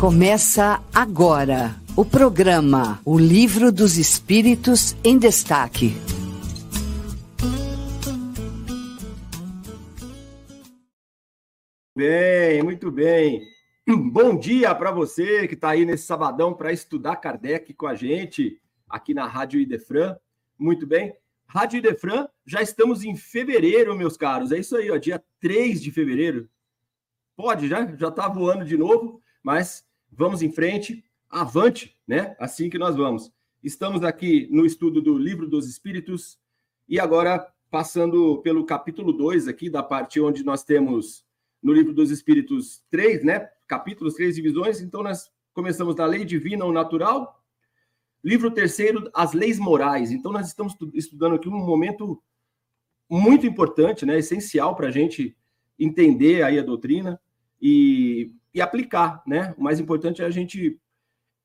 Começa agora o programa O Livro dos Espíritos em Destaque. Bem, muito bem. Bom dia para você que está aí nesse sabadão para estudar Kardec com a gente aqui na Rádio Idefran. Muito bem. Rádio Idefran, já estamos em fevereiro, meus caros. É isso aí, ó, dia 3 de fevereiro. Pode já? Já está voando de novo, mas vamos em frente, avante, né? Assim que nós vamos. Estamos aqui no estudo do Livro dos Espíritos e agora passando pelo capítulo 2 aqui, da parte onde nós temos no Livro dos Espíritos três, né? Capítulos, três divisões. Então nós começamos da lei divina ou natural. Livro terceiro, as leis morais. Então nós estamos estudando aqui um momento muito importante, né? Essencial para a gente entender aí a doutrina e e aplicar, né? O mais importante é a gente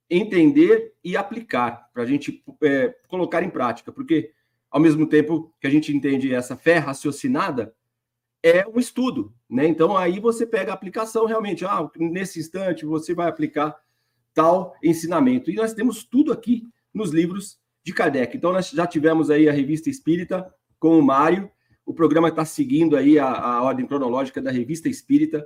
entender e aplicar, para a gente é, colocar em prática, porque ao mesmo tempo que a gente entende essa fé raciocinada, é um estudo, né? Então aí você pega a aplicação realmente, ah, nesse instante você vai aplicar tal ensinamento. E nós temos tudo aqui nos livros de Kardec. Então nós já tivemos aí a revista Espírita com o Mário, o programa está seguindo aí a, a ordem cronológica da revista Espírita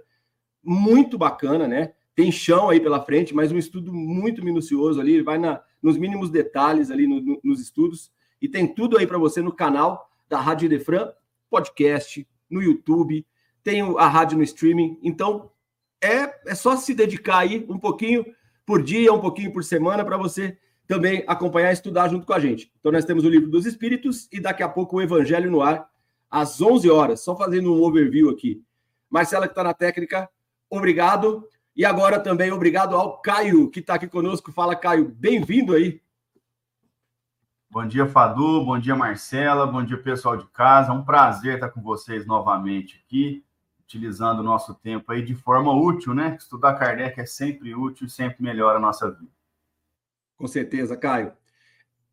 muito bacana, né? Tem chão aí pela frente, mas um estudo muito minucioso ali, vai na, nos mínimos detalhes ali no, no, nos estudos. E tem tudo aí para você no canal da Rádio Defran, podcast, no YouTube, tem a rádio no streaming. Então, é, é só se dedicar aí um pouquinho por dia, um pouquinho por semana, para você também acompanhar e estudar junto com a gente. Então, nós temos o Livro dos Espíritos e daqui a pouco o Evangelho no Ar, às 11 horas. Só fazendo um overview aqui. Marcela, que está na técnica, obrigado. E agora também obrigado ao Caio, que está aqui conosco. Fala, Caio, bem-vindo aí. Bom dia, Fadu. Bom dia, Marcela. Bom dia, pessoal de casa. É um prazer estar com vocês novamente aqui, utilizando o nosso tempo aí de forma útil, né? Estudar Kardec é sempre útil e sempre melhora a nossa vida. Com certeza, Caio.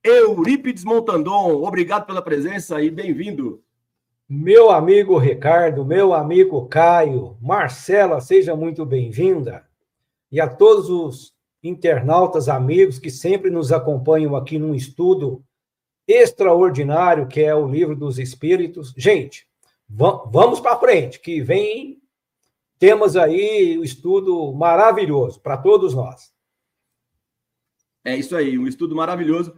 Eurípides Montandon, obrigado pela presença e bem-vindo. Meu amigo Ricardo, meu amigo Caio, Marcela, seja muito bem-vinda. E a todos os internautas, amigos que sempre nos acompanham aqui num estudo extraordinário que é o Livro dos Espíritos. Gente, vamos para frente, que vem temas aí, um estudo maravilhoso para todos nós. É isso aí, um estudo maravilhoso.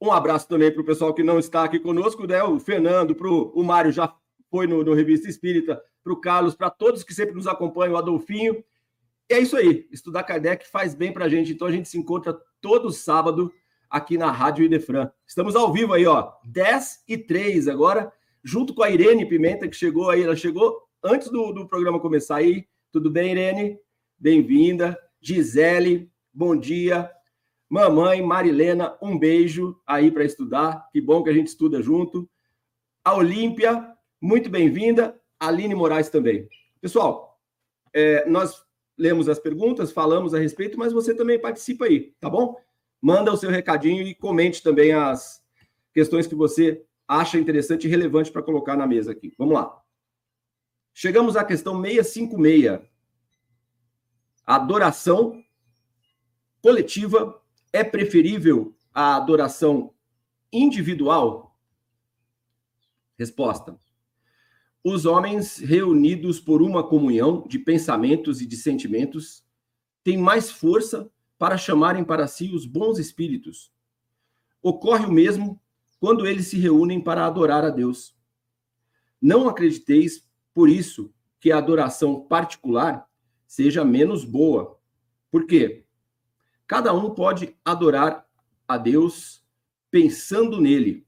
Um abraço também para o pessoal que não está aqui conosco, né? O Fernando, para o Mário já foi no, no Revista Espírita, para o Carlos, para todos que sempre nos acompanham, o Adolfinho. E é isso aí, estudar Kardec faz bem para a gente, então a gente se encontra todo sábado aqui na Rádio Idefran. Estamos ao vivo aí, ó, 10 e 3 agora, junto com a Irene Pimenta, que chegou aí, ela chegou antes do, do programa começar aí. Tudo bem, Irene? Bem-vinda. Gisele, bom dia. Mamãe, Marilena, um beijo aí para estudar. Que bom que a gente estuda junto. A Olímpia, muito bem-vinda. Aline Moraes também. Pessoal, é, nós lemos as perguntas, falamos a respeito, mas você também participa aí, tá bom? Manda o seu recadinho e comente também as questões que você acha interessante e relevante para colocar na mesa aqui. Vamos lá. Chegamos à questão 656. Adoração coletiva é preferível a adoração individual? Resposta: Os homens reunidos por uma comunhão de pensamentos e de sentimentos têm mais força para chamarem para si os bons espíritos. Ocorre o mesmo quando eles se reúnem para adorar a Deus. Não acrediteis, por isso, que a adoração particular seja menos boa. Por quê? Cada um pode adorar a Deus pensando nele.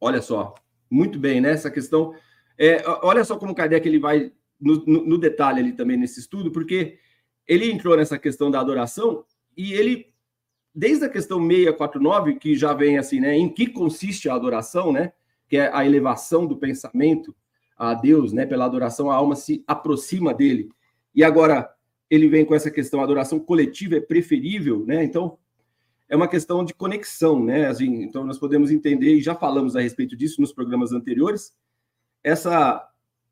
Olha só, muito bem, né? Essa questão. É, olha só como Kardec ele vai no, no, no detalhe ali também nesse estudo, porque ele entrou nessa questão da adoração e ele, desde a questão 649, que já vem assim, né? Em que consiste a adoração, né? Que é a elevação do pensamento a Deus, né? Pela adoração, a alma se aproxima dele. E agora, ele vem com essa questão, a adoração coletiva é preferível, né? Então, é uma questão de conexão, né? Assim, então, nós podemos entender, e já falamos a respeito disso nos programas anteriores, essa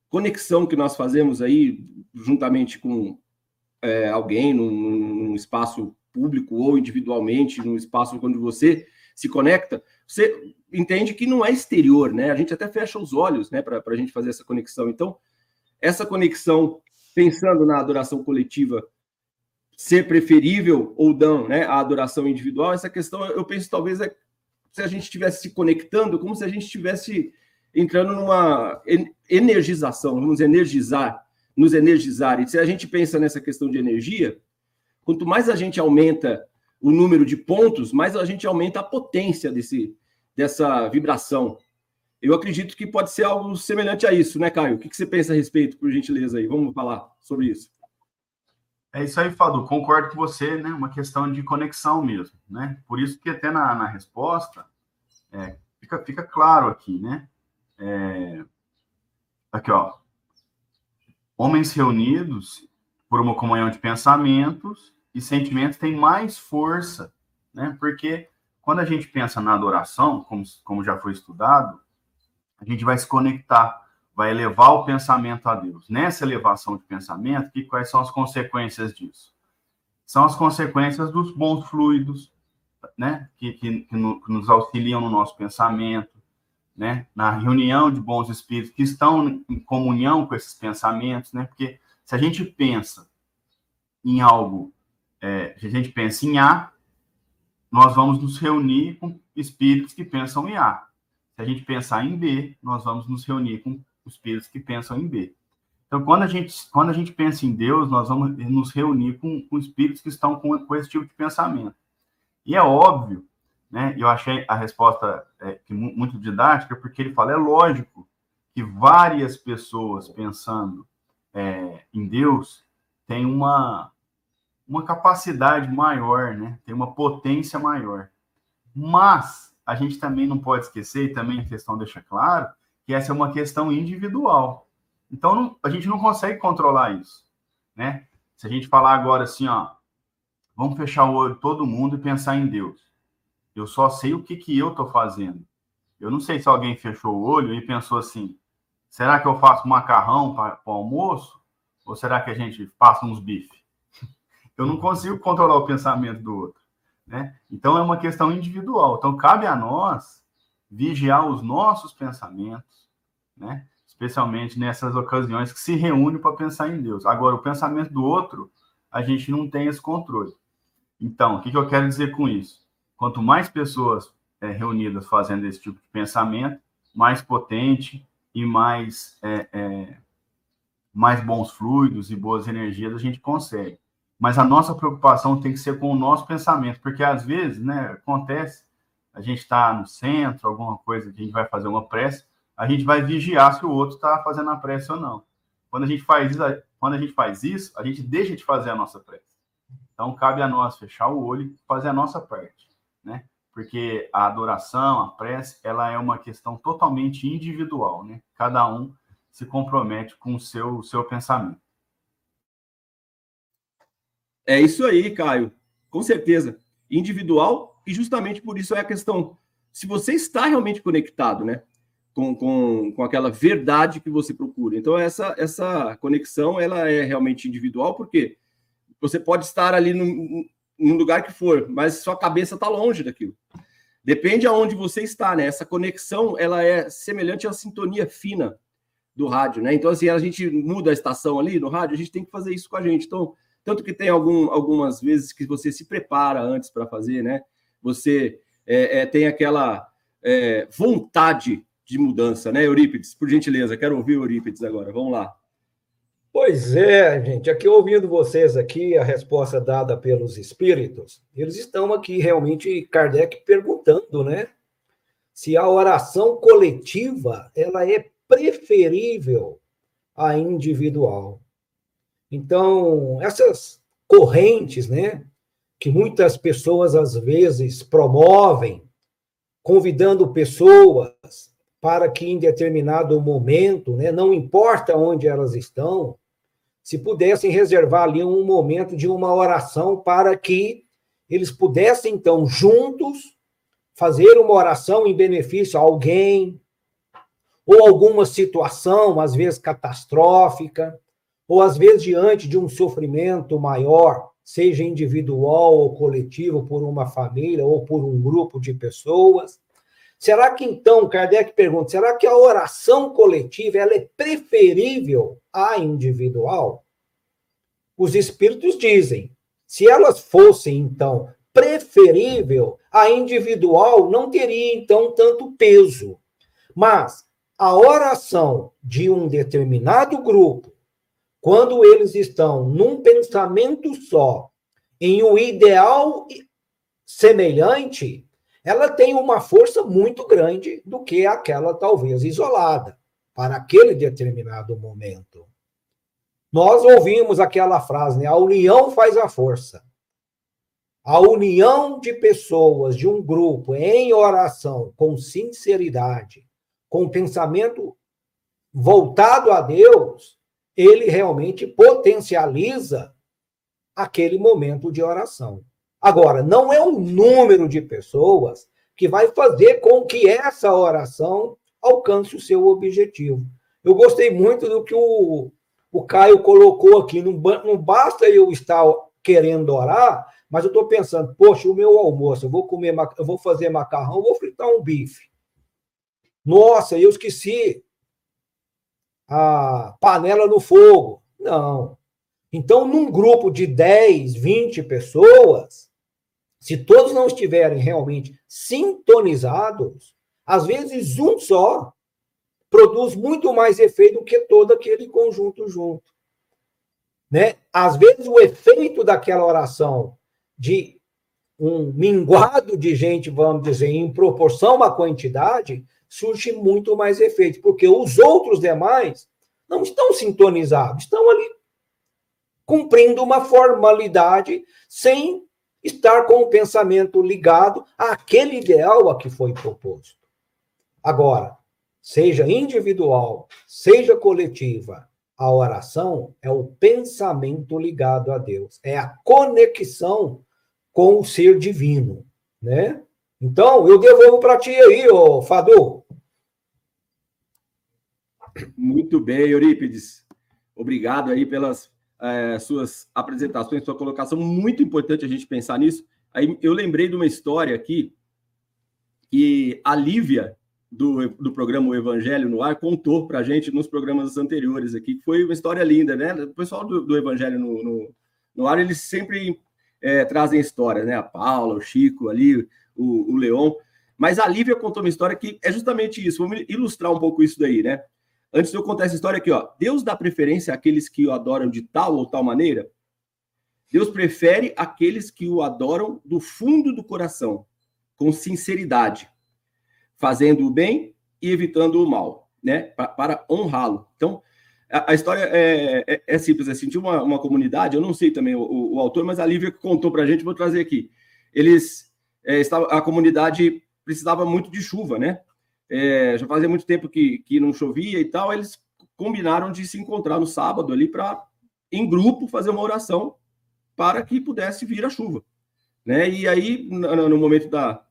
conexão que nós fazemos aí, juntamente com é, alguém num, num, espaço público ou individualmente, num espaço onde você se conecta, você entende que não é exterior, né? A gente até fecha os olhos, né, para a gente fazer essa conexão. Então, essa conexão, pensando na adoração coletiva, ser preferível ou não, né, a adoração individual, essa questão, eu penso talvez é se a gente estivesse se conectando, como se a gente estivesse entrando numa energização, vamos energizar, nos energizar. E se a gente pensa nessa questão de energia, quanto mais a gente aumenta o número de pontos, mais a gente aumenta a potência desse, dessa vibração. Eu acredito que pode ser algo semelhante a isso, né, Caio? O que você pensa a respeito, por gentileza aí? Vamos falar sobre isso. É isso aí, Fado. Concordo com você, né? Uma questão de conexão mesmo, né? Por isso que até na, na resposta é, fica, fica claro aqui, né? É, aqui, ó. Homens reunidos por uma comunhão de pensamentos e sentimentos têm mais força, né? Porque quando a gente pensa na adoração, como, como já foi estudado, a gente vai se conectar, vai elevar o pensamento a Deus. Nessa elevação de pensamento, que, quais são as consequências disso? São as consequências dos bons fluidos, né? Que, que, que, no, que nos auxiliam no nosso pensamento, né? Na reunião de bons espíritos que estão em comunhão com esses pensamentos, né? Porque se a gente pensa em algo, é, se a gente pensa em A, nós vamos nos reunir com espíritos que pensam em A. Se a gente pensar em B, nós vamos nos reunir com espíritos que pensam em B. Então, quando a gente, quando a gente pensa em Deus, nós vamos nos reunir com, com espíritos que estão com, com esse tipo de pensamento. E é óbvio, né? Eu achei a resposta é, muito didática, porque ele fala: é lógico que várias pessoas pensando é, em Deus têm uma, uma capacidade maior, né? Tem uma potência maior. Mas a gente também não pode esquecer, e também a questão deixa claro, que essa é uma questão individual. Então não, a gente não consegue controlar isso, né? Se a gente falar agora assim, ó, vamos fechar o olho todo mundo e pensar em Deus. Eu só sei o que que eu tô fazendo. Eu não sei se alguém fechou o olho e pensou assim: será que eu faço macarrão para o almoço? Ou será que a gente passa uns bifes? Eu não consigo controlar o pensamento do outro. Né? Então é uma questão individual. Então cabe a nós vigiar os nossos pensamentos, né? especialmente nessas ocasiões que se reúne para pensar em Deus. Agora, o pensamento do outro, a gente não tem esse controle. Então, o que, que eu quero dizer com isso? Quanto mais pessoas é, reunidas fazendo esse tipo de pensamento, mais potente e mais, é, é, mais bons fluidos e boas energias a gente consegue mas a nossa preocupação tem que ser com o nosso pensamento, porque às vezes, né, acontece, a gente está no centro, alguma coisa a gente vai fazer uma prece, a gente vai vigiar se o outro está fazendo a prece ou não. Quando a gente faz isso, quando a gente faz isso, a gente deixa de fazer a nossa prece. Então cabe a nós fechar o olho e fazer a nossa parte, né? Porque a adoração, a prece, ela é uma questão totalmente individual, né? Cada um se compromete com o seu, seu pensamento. É isso aí, Caio. Com certeza. Individual, e justamente por isso é a questão. Se você está realmente conectado, né? Com, com, com aquela verdade que você procura. Então, essa, essa conexão, ela é realmente individual, porque você pode estar ali num, num lugar que for, mas sua cabeça está longe daquilo. Depende aonde você está, né? Essa conexão, ela é semelhante à sintonia fina do rádio, né? Então, assim, a gente muda a estação ali no rádio, a gente tem que fazer isso com a gente. Então, tanto que tem algum, algumas vezes que você se prepara antes para fazer, né? Você é, é, tem aquela é, vontade de mudança, né, Eurípides? Por gentileza, quero ouvir o Eurípides agora. Vamos lá. Pois é, gente. Aqui ouvindo vocês aqui, a resposta dada pelos espíritos, eles estão aqui realmente, Kardec perguntando, né? Se a oração coletiva ela é preferível à individual. Então, essas correntes, né, que muitas pessoas às vezes promovem, convidando pessoas para que em determinado momento, né, não importa onde elas estão, se pudessem reservar ali um momento de uma oração para que eles pudessem então juntos fazer uma oração em benefício a alguém ou alguma situação às vezes catastrófica, ou às vezes diante de um sofrimento maior, seja individual ou coletivo, por uma família ou por um grupo de pessoas. Será que então, Kardec pergunta, será que a oração coletiva ela é preferível à individual? Os espíritos dizem, se elas fossem então preferível, a individual não teria então tanto peso. Mas a oração de um determinado grupo quando eles estão num pensamento só, em um ideal semelhante, ela tem uma força muito grande do que aquela talvez isolada, para aquele determinado momento. Nós ouvimos aquela frase, né? A união faz a força. A união de pessoas, de um grupo, em oração, com sinceridade, com pensamento voltado a Deus, ele realmente potencializa aquele momento de oração. Agora, não é o número de pessoas que vai fazer com que essa oração alcance o seu objetivo. Eu gostei muito do que o, o Caio colocou aqui. Não, não basta eu estar querendo orar, mas eu estou pensando, poxa, o meu almoço, eu vou comer, eu vou fazer macarrão, eu vou fritar um bife. Nossa, eu esqueci a panela no fogo. Não. Então, num grupo de 10, 20 pessoas, se todos não estiverem realmente sintonizados, às vezes um só produz muito mais efeito do que todo aquele conjunto junto. Né? Às vezes o efeito daquela oração de um minguado de gente, vamos dizer, em proporção à quantidade, surge muito mais efeito, porque os outros demais não estão sintonizados, estão ali cumprindo uma formalidade sem estar com o pensamento ligado àquele ideal a que foi proposto. Agora, seja individual, seja coletiva, a oração é o pensamento ligado a Deus, é a conexão com o ser divino, né? Então, eu devolvo para ti aí, ô Fadu. Muito bem, Eurípides. Obrigado aí pelas é, suas apresentações, sua colocação. Muito importante a gente pensar nisso. Aí eu lembrei de uma história aqui que a Lívia, do, do programa o Evangelho no Ar, contou para a gente nos programas anteriores aqui, que foi uma história linda, né? O pessoal do, do Evangelho no, no, no, Ar, eles sempre é, trazem histórias, né? A Paula, o Chico ali, o, o Leon. Mas a Lívia contou uma história que é justamente isso. Vamos ilustrar um pouco isso daí, né? Antes de eu contar essa história aqui, ó. Deus dá preferência àqueles que o adoram de tal ou tal maneira? Deus prefere aqueles que o adoram do fundo do coração, com sinceridade, fazendo o bem e evitando o mal, né? Para, para honrá-lo. Então, a, a história é, é, é, simples assim. Tinha uma, uma comunidade, eu não sei também o, o, o autor, mas a Lívia contou para a gente, vou trazer aqui. Eles é, estava, a comunidade precisava muito de chuva, né? É, já fazia muito tempo que, que não chovia e tal. Eles combinaram de se encontrar no sábado ali para, em grupo, fazer uma oração para que pudesse vir a chuva. Né? E aí, no, momento da,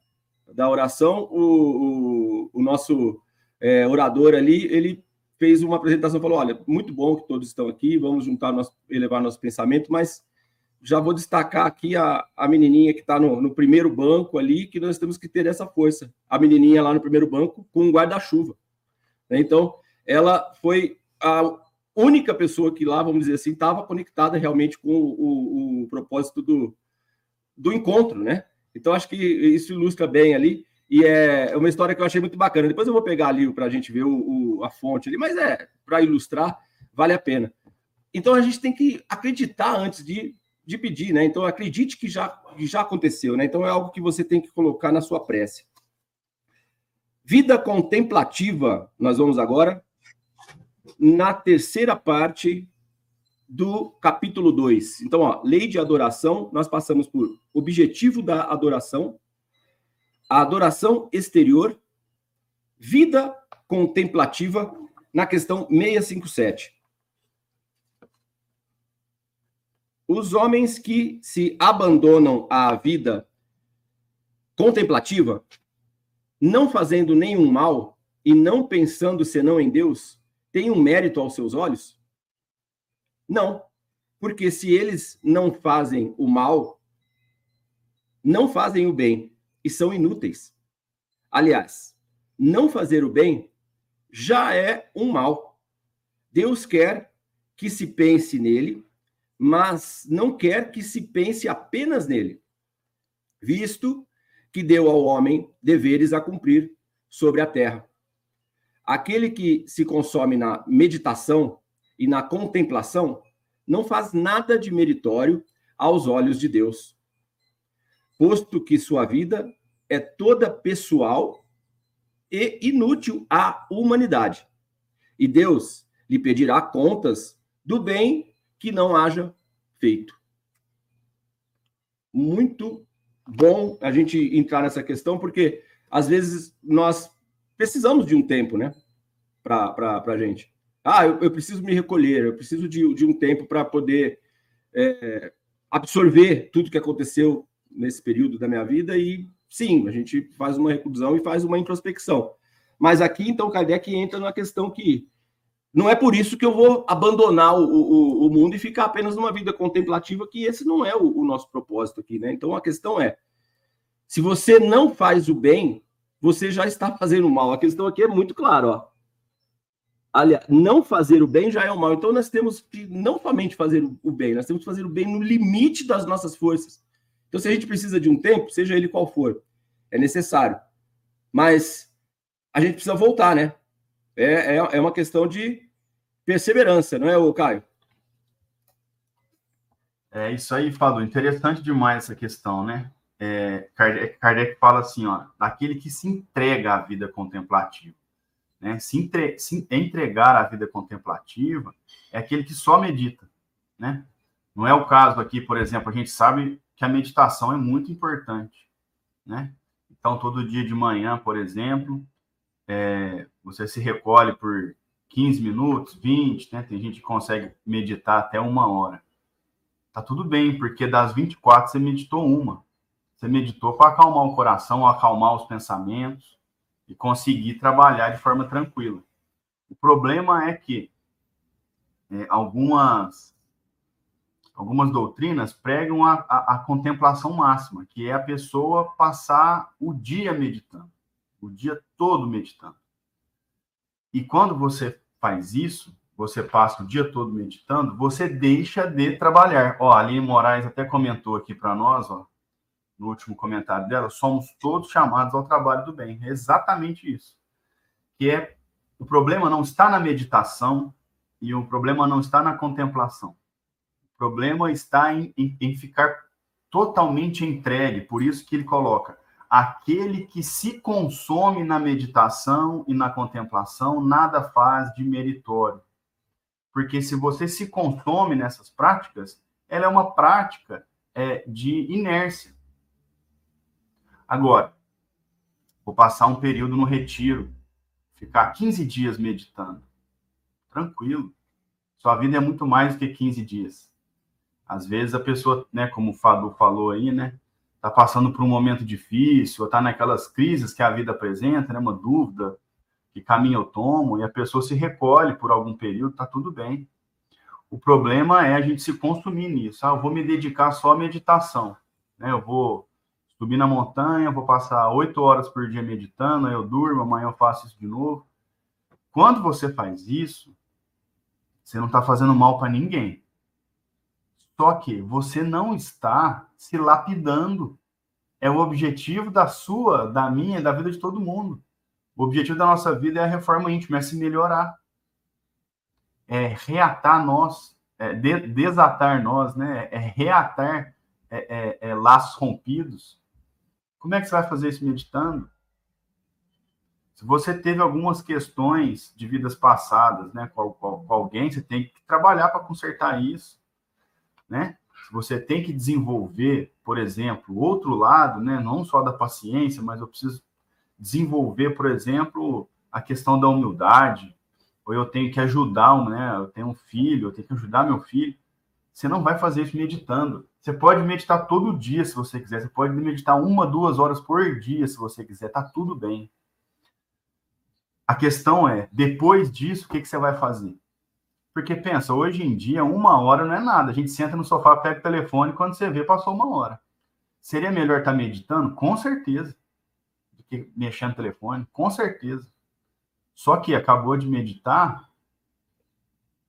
da oração, o, o, o nosso é, orador ali, ele fez uma apresentação, falou, olha, muito bom que todos estão aqui, vamos juntar, nosso, elevar nosso pensamento, mas já vou destacar aqui a, a menininha que está no, no, primeiro banco ali, que nós temos que ter essa força. A menininha lá no primeiro banco com um guarda-chuva. Né? Então, ela foi a única pessoa que lá, vamos dizer assim, estava conectada realmente com o, o, o, propósito do, do encontro, né? Então, acho que isso ilustra bem ali. E é uma história que eu achei muito bacana. Depois eu vou pegar ali para a gente ver o, a fonte ali, mas é, para ilustrar, vale a pena. Então, a gente tem que acreditar antes de de pedir, né? Então acredite que já, que já aconteceu, né? Então é algo que você tem que colocar na sua prece. Vida contemplativa, nós vamos agora na terceira parte do capítulo 2. Então, ó, lei de adoração, nós passamos por objetivo da adoração, a adoração exterior, vida contemplativa, na questão 657. Os homens que se abandonam à vida contemplativa, não fazendo nenhum mal e não pensando senão em Deus, têm um mérito aos seus olhos? Não, porque se eles não fazem o mal, não fazem o bem e são inúteis. Aliás, não fazer o bem já é um mal. Deus quer que se pense nele, mas não quer que se pense apenas nele, visto que deu ao homem deveres a cumprir sobre a terra. Aquele que se consome na meditação e na contemplação não faz nada de meritório aos olhos de Deus, posto que sua vida é toda pessoal e inútil à humanidade. E Deus lhe pedirá contas do bem que não haja feito. Muito bom a gente entrar nessa questão, porque às vezes nós precisamos de um tempo, né? Para a gente. Ah, eu, eu, preciso me recolher, eu preciso de, de um tempo para poder é, absorver tudo que aconteceu nesse período da minha vida e sim, a gente faz uma reclusão e faz uma introspecção. Mas aqui, então, Kardec entra na questão que não é por isso que eu vou abandonar o, o, o mundo e ficar apenas numa vida contemplativa, que esse não é o, o nosso propósito aqui, né? Então a questão é: se você não faz o bem, você já está fazendo mal. A questão aqui é muito clara, ó. Aliás, não fazer o bem já é o mal. Então nós temos que não somente fazer o bem, nós temos que fazer o bem no limite das nossas forças. Então, se a gente precisa de um tempo, seja ele qual for, é necessário. Mas a gente precisa voltar, né? É, é, é uma questão de perseverança, não é, o Caio? É isso aí, Fado. Interessante demais essa questão, né? É, Kardec, Kardec fala assim, ó, daquele que se entrega à vida contemplativa. Né? Se, entre, se entregar à vida contemplativa é aquele que só medita, né? Não é o caso aqui, por exemplo, a gente sabe que a meditação é muito importante, né? Então, todo dia de manhã, por exemplo, é, você se recolhe por 15 minutos, 20, né? Tem gente que consegue meditar até uma hora. Tá tudo bem, porque das 24 você meditou uma. Você meditou para acalmar o coração, acalmar os pensamentos e conseguir trabalhar de forma tranquila. O problema é que é, algumas algumas doutrinas pregam a, a, a, contemplação máxima, que é a pessoa passar o dia meditando, o dia todo meditando. E quando você faz isso, você passa o dia todo meditando, você deixa de trabalhar. Ó, a Aline Moraes até comentou aqui para nós, ó, no último comentário dela, somos todos chamados ao trabalho do bem. É exatamente isso. Que é o problema não está na meditação e o problema não está na contemplação problema está em, em, em ficar totalmente entregue. Por isso que ele coloca aquele que se consome na meditação e na contemplação nada faz de meritório. Porque se você se consome nessas práticas, ela é uma prática é, de inércia. Agora, vou passar um período no retiro, ficar 15 dias meditando. Tranquilo. Sua vida é muito mais do que 15 dias. Às vezes a pessoa, né, como o Fadu falou aí, né, tá passando por um momento difícil, ou tá naquelas crises que a vida apresenta, né, uma dúvida, que caminho eu tomo, e a pessoa se recolhe por algum período, tá tudo bem. O problema é a gente se consumir nisso. Ah, eu vou me dedicar só à meditação, né? Eu vou subir na montanha, vou passar oito horas por dia meditando, aí eu durmo, amanhã eu faço isso de novo. Quando você faz isso, você não está fazendo mal para ninguém. Só que você não está se lapidando. É o objetivo da sua, da minha, da vida de todo mundo. O objetivo da nossa vida é a reforma íntima, é se melhorar. É reatar nós, é de, desatar nós, né? É reatar é, é, é, laços rompidos. Como é que você vai fazer isso meditando? Se você teve algumas questões de vidas passadas, né, com, com, com alguém, você tem que trabalhar para consertar isso né? Você tem que desenvolver, por exemplo, outro lado, né? Não só da paciência, mas eu preciso desenvolver, por exemplo, a questão da humildade. Ou eu tenho que ajudar, né? Eu tenho um filho, eu tenho que ajudar meu filho. Você não vai fazer isso meditando. Você pode meditar todo dia, se você quiser. Você pode meditar uma, duas horas por dia, se você quiser. Tá tudo bem. A questão é, depois disso, o que, que você vai fazer? Porque pensa, hoje em dia, uma hora não é nada. A gente senta no sofá, pega o telefone, quando você vê, passou uma hora. Seria melhor estar tá meditando? Com certeza. Do que mexendo no telefone? Com certeza. Só que acabou de meditar,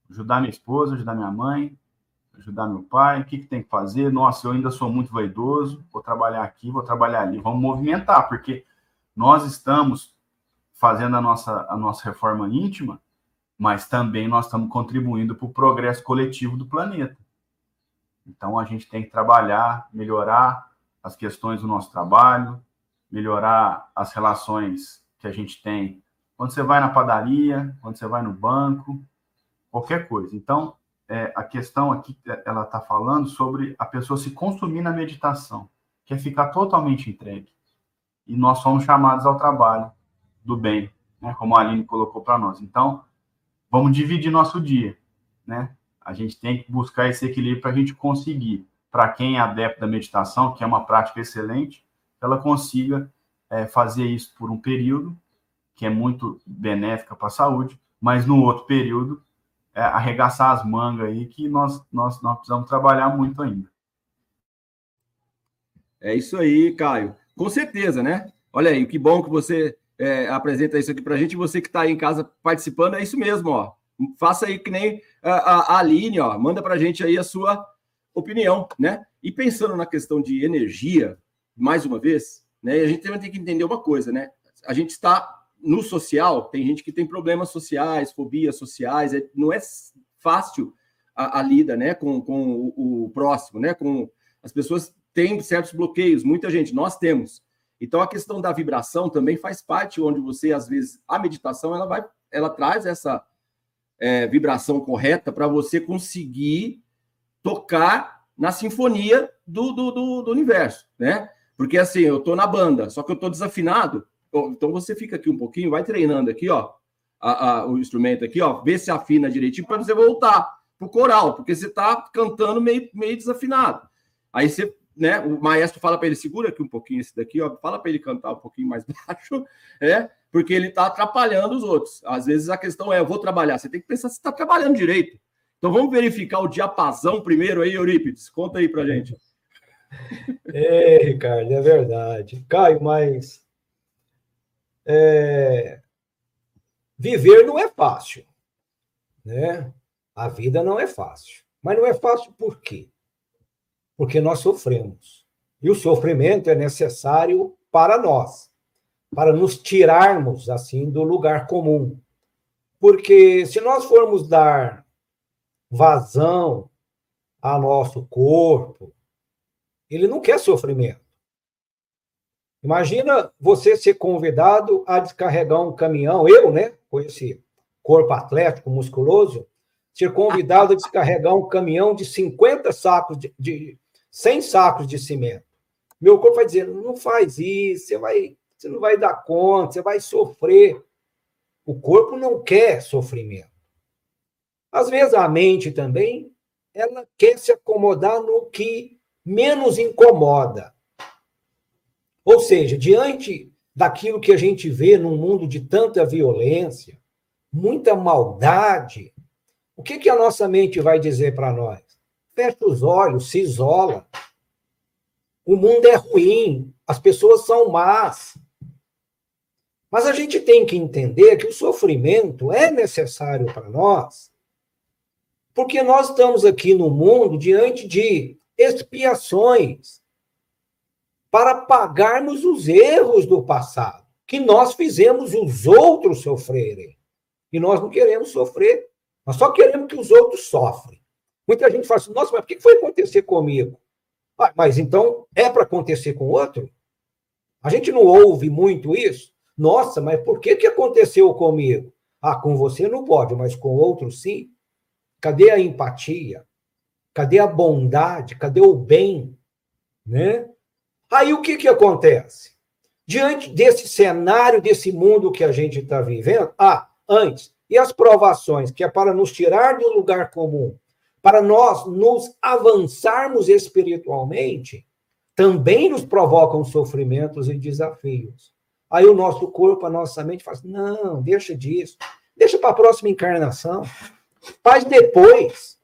ajudar minha esposa, ajudar minha mãe, ajudar meu pai, o que, que tem que fazer? Nossa, eu ainda sou muito vaidoso, vou trabalhar aqui, vou trabalhar ali, vamos movimentar, porque nós estamos fazendo a nossa, a nossa reforma íntima, mas também nós estamos contribuindo para o progresso coletivo do planeta. Então a gente tem que trabalhar, melhorar as questões do nosso trabalho, melhorar as relações que a gente tem quando você vai na padaria, quando você vai no banco, qualquer coisa. Então, é, a questão aqui, ela está falando sobre a pessoa se consumir na meditação, que é ficar totalmente entregue. E nós somos chamados ao trabalho do bem, né, como a Aline colocou para nós. Então, vamos dividir nosso dia, né? A gente tem que buscar esse equilíbrio para a gente conseguir, para quem é adepto da meditação, que é uma prática excelente, ela consiga é, fazer isso por um período, que é muito benéfica para a saúde, mas no outro período, é, arregaçar as mangas aí, que nós, nós, nós precisamos trabalhar muito ainda. É isso aí, Caio. Com certeza, né? Olha aí, que bom que você é, apresenta isso aqui para a gente. Você que está aí em casa participando, é isso mesmo, ó. Faça aí que nem a, a, Aline, ó. Manda para a gente aí a sua opinião, né? E pensando na questão de energia, mais uma vez, né? A gente também tem que entender uma coisa, né? A gente está no social, tem gente que tem problemas sociais, fobias sociais, é, não é fácil a, a lida, né, com, com o, o próximo, né? Com as pessoas têm certos bloqueios, muita gente, nós temos. Então, a questão da vibração também faz parte, onde você, às vezes, a meditação, ela vai, ela traz essa é, vibração correta para você conseguir tocar na sinfonia do, do, do, do, universo, né? Porque, assim, eu tô na banda, só que eu tô desafinado, então, você fica aqui um pouquinho, vai treinando aqui, ó, a, a, o instrumento aqui, ó, vê se afina direitinho para você voltar pro coral, porque você tá cantando meio, meio desafinado. Aí você né? O maestro fala para ele, segura aqui um pouquinho esse daqui, ó, fala para ele cantar um pouquinho mais baixo, é, porque ele está atrapalhando os outros. Às vezes a questão é, eu vou trabalhar, você tem que pensar se está trabalhando direito. Então vamos verificar o diapasão primeiro aí, Eurípides, conta aí para gente. É, Ricardo, é verdade. Caio, mas é, viver não é fácil, né? A vida não é fácil. Mas não é fácil por quê? Porque nós sofremos. E o sofrimento é necessário para nós, para nos tirarmos assim do lugar comum. Porque se nós formos dar vazão ao nosso corpo, ele não quer sofrimento. Imagina você ser convidado a descarregar um caminhão, eu, né, com esse corpo atlético, musculoso, ser convidado a descarregar um caminhão de 50 sacos de, de, 100 sacos de cimento. Meu corpo vai dizer: não faz isso, você, vai, você não vai dar conta, você vai sofrer. O corpo não quer sofrimento. Às vezes a mente também, ela quer se acomodar no que menos incomoda. Ou seja, diante daquilo que a gente vê num mundo de tanta violência, muita maldade, o que, que a nossa mente vai dizer para nós? Fecha os olhos, se isola. O mundo é ruim, as pessoas são más. Mas a gente tem que entender que o sofrimento é necessário para nós, porque nós estamos aqui no mundo diante de expiações para pagarmos os erros do passado, que nós fizemos os outros sofrerem. E nós não queremos sofrer, nós só queremos que os outros sofrem. Muita gente fala assim, nossa, mas por que foi acontecer comigo? Ah, mas então é para acontecer com outro? A gente não ouve muito isso? Nossa, mas por que, que aconteceu comigo? Ah, com você não pode, mas com outro sim. Cadê a empatia? Cadê a bondade? Cadê o bem? Né? Aí o que, que acontece? Diante desse cenário, desse mundo que a gente está vivendo, ah, antes, e as provações, que é para nos tirar do lugar comum, para nós nos avançarmos espiritualmente, também nos provocam sofrimentos e desafios. Aí o nosso corpo, a nossa mente fala assim, não, deixa disso, deixa para a próxima encarnação. faz depois.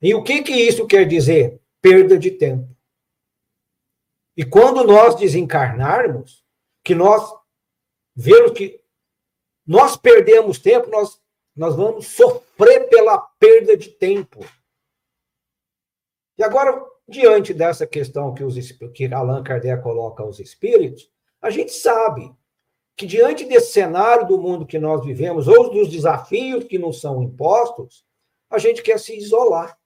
E o que, que isso quer dizer? Perda de tempo. E quando nós desencarnarmos, que nós vemos que nós perdemos tempo, nós, nós vamos sofrer pela perda de tempo. E agora, diante dessa questão que, os, que Allan Kardec coloca aos espíritos, a gente sabe que diante desse cenário do mundo que nós vivemos, ou dos desafios que nos são impostos, a gente quer se isolar.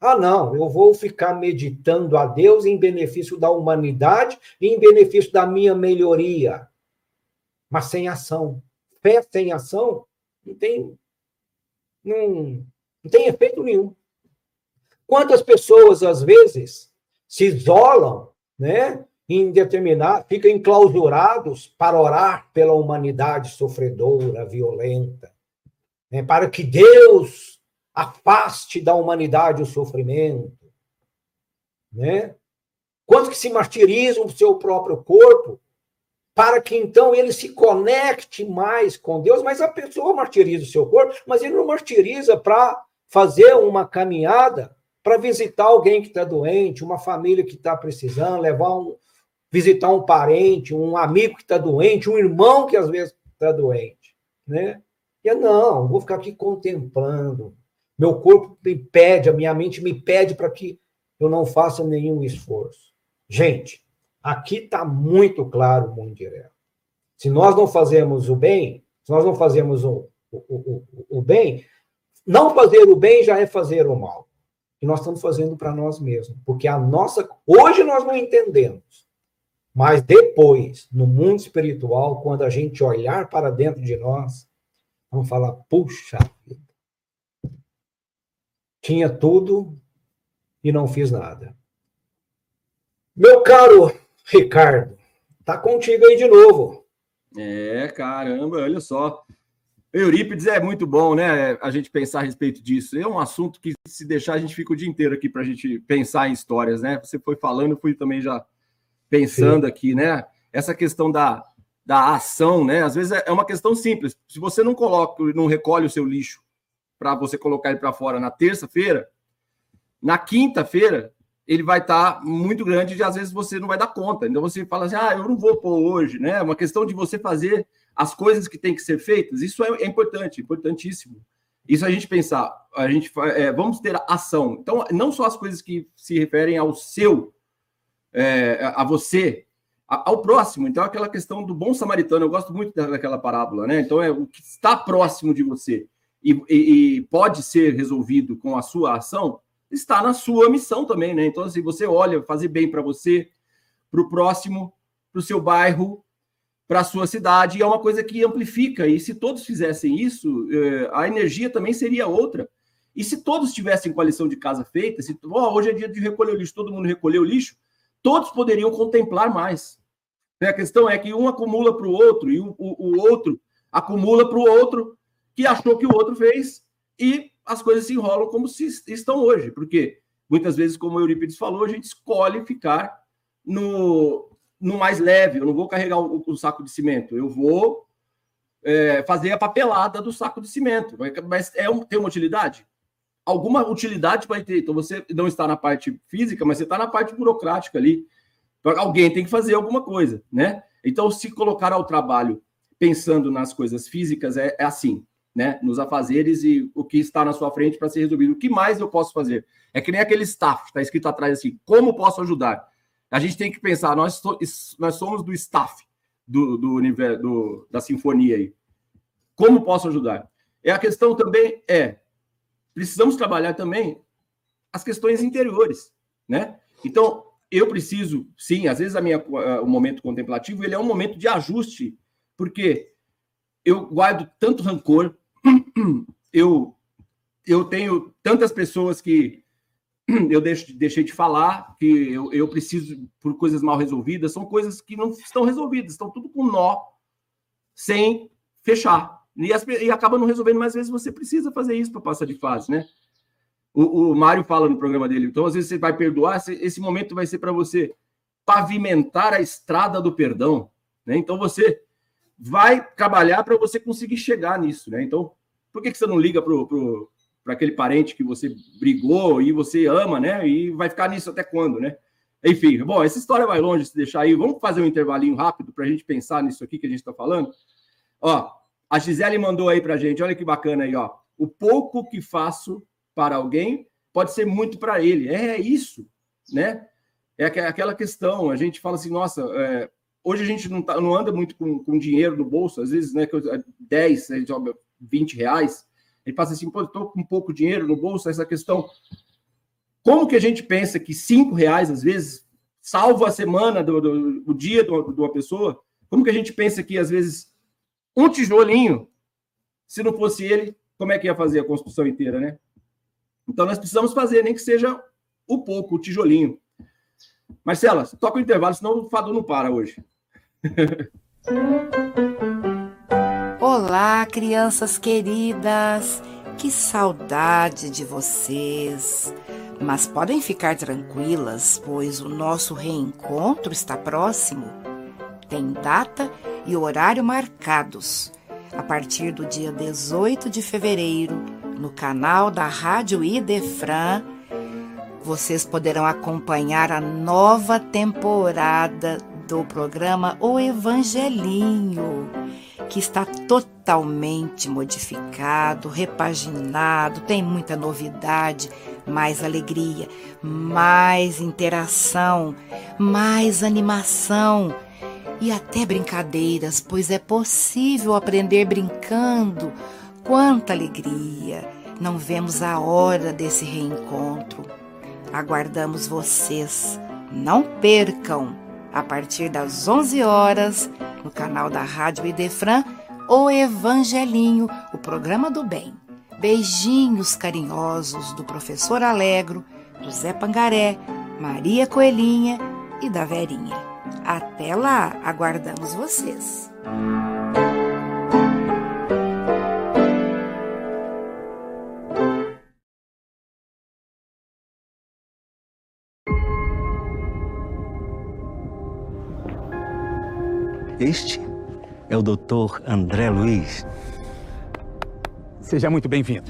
Ah, não, eu vou ficar meditando a Deus em benefício da humanidade e em benefício da minha melhoria. Mas sem ação. Fé sem ação não tem, não, não tem efeito nenhum. Quantas pessoas, às vezes, se isolam, né? em determinar, ficam enclausurados para orar pela humanidade sofredora, violenta, né? para que Deus afaste da humanidade o sofrimento, né? Quantos que se martirizam o seu próprio corpo para que então ele se conecte mais com Deus, mas a pessoa martiriza o seu corpo, mas ele não martiriza para fazer uma caminhada para visitar alguém que está doente, uma família que está precisando, levar um, visitar um parente, um amigo que está doente, um irmão que às vezes está doente, né? E eu, não, vou ficar aqui contemplando. Meu corpo me pede, a minha mente me pede para que eu não faça nenhum esforço. Gente, aqui está muito claro, muito direto. Se nós não fazemos o bem, se nós não fazemos o, o, o, o bem, não fazer o bem já é fazer o mal. E nós estamos fazendo para nós mesmos. Porque a nossa. Hoje nós não entendemos. Mas depois, no mundo espiritual, quando a gente olhar para dentro de nós, vamos falar: puxa vida. Tinha tudo e não fiz nada. Meu caro Ricardo, tá contigo aí de novo. É, caramba, olha só. Eurípides é muito bom, né? A gente pensar a respeito disso. É um assunto que, se deixar, a gente fica o dia inteiro aqui para a gente pensar em histórias, né? Você foi falando, eu fui também já pensando Sim. aqui, né? Essa questão da, da ação, né? Às vezes é, é uma questão simples. Se você não coloca, não recolhe o seu lixo para você colocar ele para fora na terça-feira, na quinta-feira ele vai estar tá muito grande e às vezes você não vai dar conta. Então você fala assim: ah, eu não vou pôr hoje, né? É uma questão de você fazer as coisas que têm que ser feitas. Isso é, é importante, importantíssimo. Isso a gente pensar, a gente é, vamos ter ação. Então, não só as coisas que se referem ao seu é, a você, ao próximo. Então, aquela questão do bom samaritano, eu gosto muito daquela parábola, né? Então, é o que está próximo de você e, e, e pode ser resolvido com a sua ação, está na sua missão também, né? Então, se assim, você olha, fazer bem para você, para o próximo, para o seu bairro, para a sua cidade, e é uma coisa que amplifica. E se todos fizessem isso, é, a energia também seria outra. E se todos tivessem coalição de casa feita, se oh, hoje é dia de recolher o lixo, todo mundo recolheu o lixo, todos poderiam contemplar mais. A questão é que um acumula para o outro e o, o, o outro acumula para o outro que achou que o outro fez e as coisas se enrolam como se estão hoje. Porque muitas vezes, como o Eurípides falou, a gente escolhe ficar no, no mais leve. Eu não vou carregar o, o saco de cimento, eu vou é, fazer a papelada do saco de cimento. Mas é um, tem uma utilidade? alguma utilidade vai ter. Então, você não está na parte física, mas você está na parte burocrática ali. Alguém tem que fazer alguma coisa, né? Então, se colocar ao trabalho pensando nas coisas físicas, é, é assim, né? Nos afazeres e o que está na sua frente para ser resolvido. O que mais eu posso fazer? É que nem aquele staff, está escrito atrás assim, como posso ajudar? A gente tem que pensar, nós, nós somos do staff do, do, do, da sinfonia aí. Como posso ajudar? E a questão também é, precisamos trabalhar também as questões interiores, né? Então, eu preciso, sim, às vezes a minha, o momento contemplativo ele é um momento de ajuste, porque eu guardo tanto rancor, eu eu tenho tantas pessoas que eu deixo, deixei de falar, que eu, eu preciso por coisas mal resolvidas, são coisas que não estão resolvidas, estão tudo com nó, sem fechar. E, as, e acaba não resolvendo, mas às vezes você precisa fazer isso para passar de fase, né? O, o Mário fala no programa dele, então às vezes você vai perdoar, esse momento vai ser para você pavimentar a estrada do perdão, né? Então você vai trabalhar para você conseguir chegar nisso, né? Então, por que, que você não liga pro, pro, para aquele parente que você brigou e você ama, né? E vai ficar nisso até quando, né? Enfim, bom, essa história vai longe se deixar aí. Vamos fazer um intervalinho rápido para a gente pensar nisso aqui que a gente está falando. Ó, a Gisele mandou aí para a gente, olha que bacana aí, ó. O pouco que faço para alguém pode ser muito para ele. É isso, né? É aquela questão. A gente fala assim, nossa, é, hoje a gente não, tá, não anda muito com, com dinheiro no bolso, às vezes, né, 10, 20 reais. Ele passa assim, pô, estou com pouco dinheiro no bolso, essa questão. Como que a gente pensa que cinco reais, às vezes, salva a semana do, do, do dia de uma pessoa? Como que a gente pensa que, às vezes, um tijolinho, se não fosse ele, como é que ia fazer a construção inteira, né? Então, nós precisamos fazer, nem que seja o pouco, o tijolinho. Marcela, toca o intervalo, senão o Fado não para hoje. Olá, crianças queridas! Que saudade de vocês! Mas podem ficar tranquilas, pois o nosso reencontro está próximo. Tem data e horário marcados. A partir do dia 18 de fevereiro, no canal da Rádio Idefran, vocês poderão acompanhar a nova temporada do programa O Evangelinho, que está totalmente modificado, repaginado, tem muita novidade, mais alegria, mais interação, mais animação e até brincadeiras, pois é possível aprender brincando. Quanta alegria! Não vemos a hora desse reencontro. Aguardamos vocês. Não percam! A partir das 11 horas, no canal da Rádio Idefran, O Evangelinho, o programa do bem. Beijinhos carinhosos do professor Alegro, do Zé Pangaré, Maria Coelhinha e da Verinha. Até lá, aguardamos vocês. Este é o Dr. André Luiz. Seja muito bem-vindo.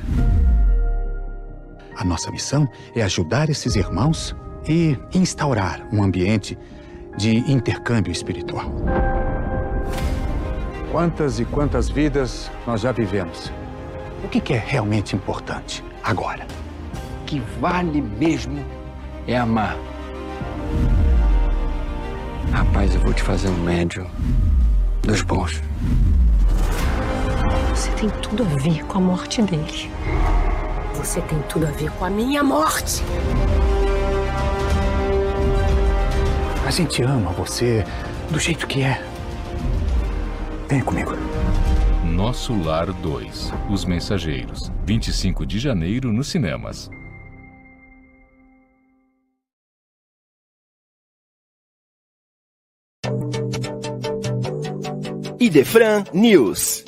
A nossa missão é ajudar esses irmãos e instaurar um ambiente de intercâmbio espiritual. Quantas e quantas vidas nós já vivemos? O que é realmente importante agora? O que vale mesmo é amar. Rapaz, eu vou te fazer um médio dos bons. Você tem tudo a ver com a morte dele. Você tem tudo a ver com a minha morte. A gente ama você do jeito que é. Venha comigo. Nosso Lar 2 Os Mensageiros 25 de janeiro nos cinemas. Idefran News.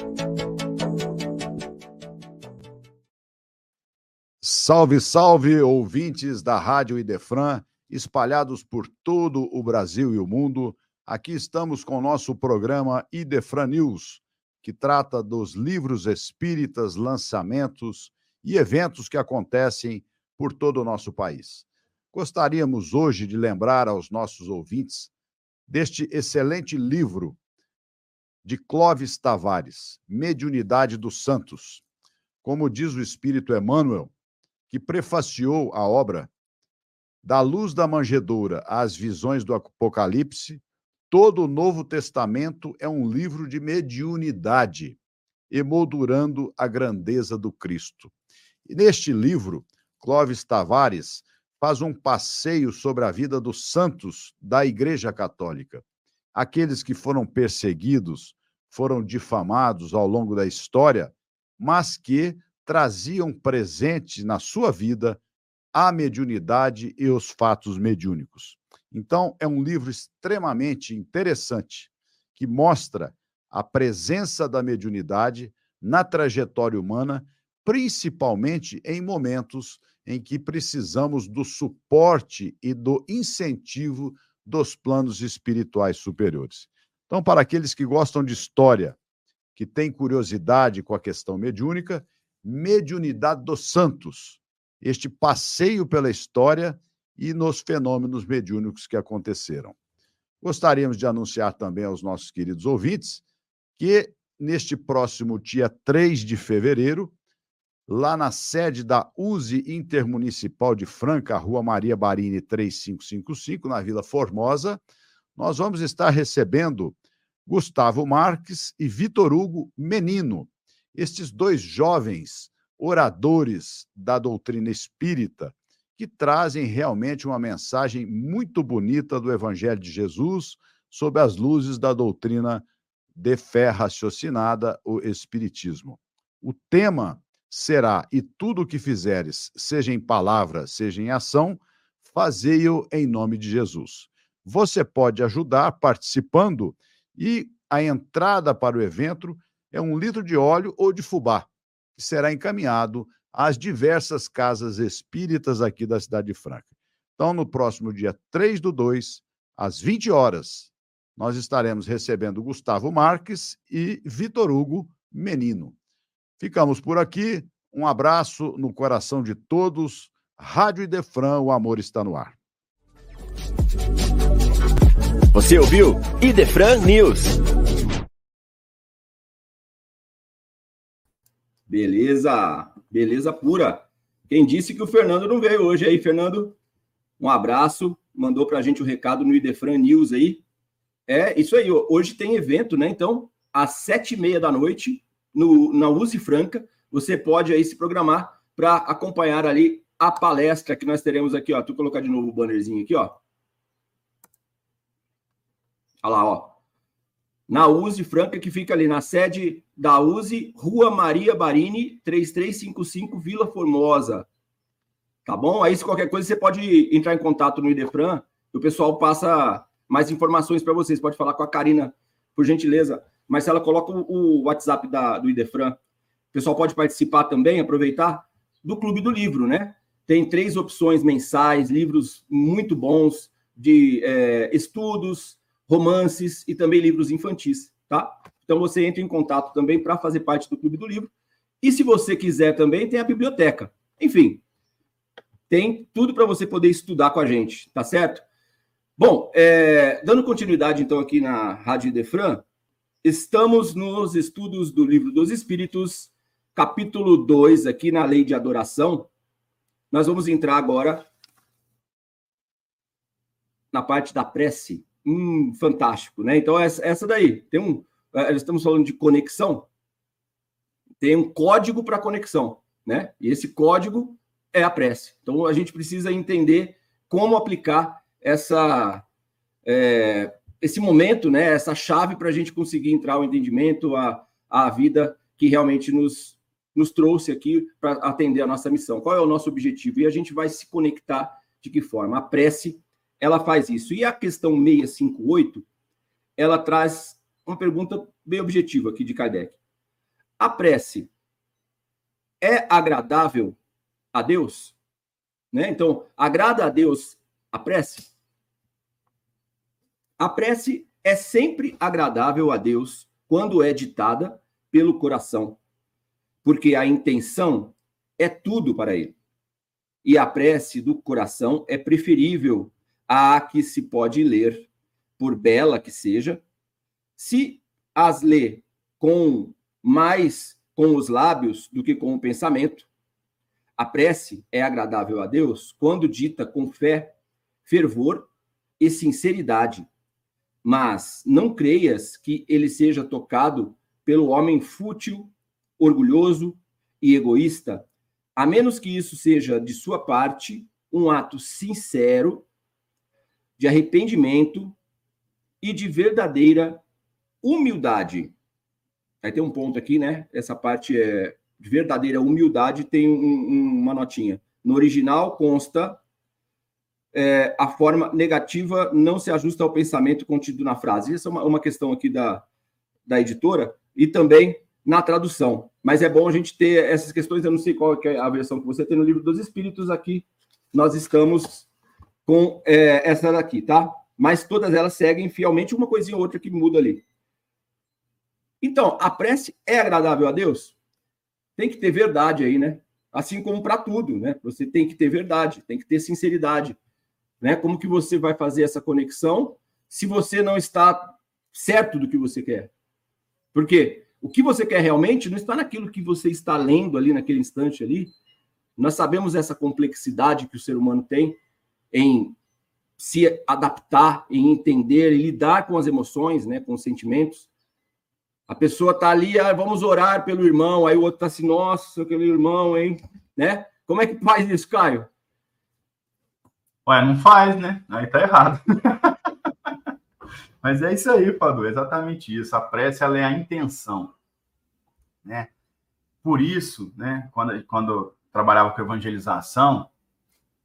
Salve, salve, ouvintes da Rádio Idefran, espalhados por todo o Brasil e o mundo. Aqui estamos com o nosso programa Idefran News, que trata dos livros espíritas, lançamentos e eventos que acontecem por todo o nosso país. Gostaríamos hoje de lembrar aos nossos ouvintes deste excelente livro de Clóvis Tavares, Mediunidade dos Santos. Como diz o Espírito Emmanuel, que prefaciou a obra, da luz da manjedoura às visões do Apocalipse, todo o Novo Testamento é um livro de mediunidade, emoldurando a grandeza do Cristo. E neste livro, Clóvis Tavares faz um passeio sobre a vida dos santos da Igreja Católica aqueles que foram perseguidos, foram difamados ao longo da história, mas que traziam presente na sua vida a mediunidade e os fatos mediúnicos. Então, é um livro extremamente interessante que mostra a presença da mediunidade na trajetória humana, principalmente em momentos em que precisamos do suporte e do incentivo dos planos espirituais superiores. Então, para aqueles que gostam de história, que têm curiosidade com a questão mediúnica, Mediunidade dos Santos, este passeio pela história e nos fenômenos mediúnicos que aconteceram. Gostaríamos de anunciar também aos nossos queridos ouvintes que neste próximo dia 3 de fevereiro, lá na sede da USE Intermunicipal de Franca, Rua Maria Barini 3555, na Vila Formosa, nós vamos estar recebendo Gustavo Marques e Vitor Hugo Menino, estes dois jovens oradores da doutrina espírita, que trazem realmente uma mensagem muito bonita do Evangelho de Jesus sob as luzes da doutrina de fé raciocinada, o Espiritismo. O tema será: E tudo o que fizeres, seja em palavra, seja em ação, fazei-o em nome de Jesus. Você pode ajudar participando e a entrada para o evento é um litro de óleo ou de fubá, que será encaminhado às diversas casas espíritas aqui da cidade de Franca. Então, no próximo dia 3 do 2, às 20 horas, nós estaremos recebendo Gustavo Marques e Vitor Hugo Menino. Ficamos por aqui. Um abraço no coração de todos. Rádio Idefran, o amor está no ar. Você ouviu Idefran News. Beleza, beleza pura. Quem disse que o Fernando não veio hoje aí, Fernando? Um abraço, mandou para a gente o um recado no Idefran News aí. É, isso aí. Hoje tem evento, né? Então, às sete e meia da noite, no, na Use Franca, você pode aí se programar para acompanhar ali a palestra que nós teremos aqui, ó. Tu colocar de novo o bannerzinho aqui, ó. Olha lá, ó. Na Use Franca, que fica ali na sede da Use, Rua Maria Barini, 3355, Vila Formosa. Tá bom? Aí, se qualquer coisa, você pode entrar em contato no Idefran, o pessoal passa mais informações para vocês. Pode falar com a Karina, por gentileza. Marcela, coloca o WhatsApp da, do Idefran. O pessoal pode participar também, aproveitar do Clube do Livro, né? Tem três opções mensais, livros muito bons de é, estudos, romances e também livros infantis, tá? Então você entra em contato também para fazer parte do Clube do Livro. E se você quiser também, tem a biblioteca. Enfim, tem tudo para você poder estudar com a gente, tá certo? Bom, é, dando continuidade então aqui na Rádio Defran, estamos nos estudos do Livro dos Espíritos, capítulo 2, aqui na Lei de Adoração. Nós vamos entrar agora na parte da prece. Hum, fantástico, né? Então, essa, daí, tem um. É, estamos falando de conexão, tem um código para conexão, né? E esse código é a prece. Então, a gente precisa entender como aplicar essa é, esse momento, né, essa chave para a gente conseguir entrar ao entendimento, a, a vida que realmente nos, nos trouxe aqui para atender a nossa missão. Qual é o nosso objetivo? E a gente vai se conectar de que forma? A prece, ela faz isso. E a questão 658, ela traz uma pergunta bem objetiva aqui de Kardec. A prece é agradável a Deus? Né? Então, agrada a Deus a prece? A prece é sempre agradável a Deus quando é ditada pelo coração, porque a intenção é tudo para ele. E a prece do coração é preferível à que se pode ler, por bela que seja, se as lê com mais com os lábios do que com o pensamento. A prece é agradável a Deus quando dita com fé, fervor e sinceridade, mas não creias que ele seja tocado pelo homem fútil, orgulhoso e egoísta, a menos que isso seja de sua parte um ato sincero de arrependimento e de verdadeira humildade. Aí tem um ponto aqui, né? Essa parte é de verdadeira humildade, tem um, um, uma notinha. No original consta é, a forma negativa não se ajusta ao pensamento contido na frase. Essa é uma, uma questão aqui da, da editora e também na tradução. Mas é bom a gente ter essas questões. Eu não sei qual é a versão que você tem no livro dos Espíritos. Aqui nós estamos com é, essa daqui, tá? Mas todas elas seguem fielmente uma coisinha ou outra que muda ali. Então, a prece é agradável a Deus? tem que ter verdade aí, né? Assim como para tudo, né? Você tem que ter verdade, tem que ter sinceridade, né? Como que você vai fazer essa conexão se você não está certo do que você quer? Porque o que você quer realmente não está naquilo que você está lendo ali naquele instante ali. Nós sabemos essa complexidade que o ser humano tem em se adaptar, em entender e lidar com as emoções, né, com os sentimentos. A pessoa está ali, ah, vamos orar pelo irmão, aí o outro está assim, nossa, aquele irmão, hein? Né? Como é que faz isso, Caio? Ué, não faz, né? Aí tá errado. Mas é isso aí, Padu, é exatamente isso. A prece ela é a intenção, né? Por isso, né, quando, quando trabalhava com evangelização,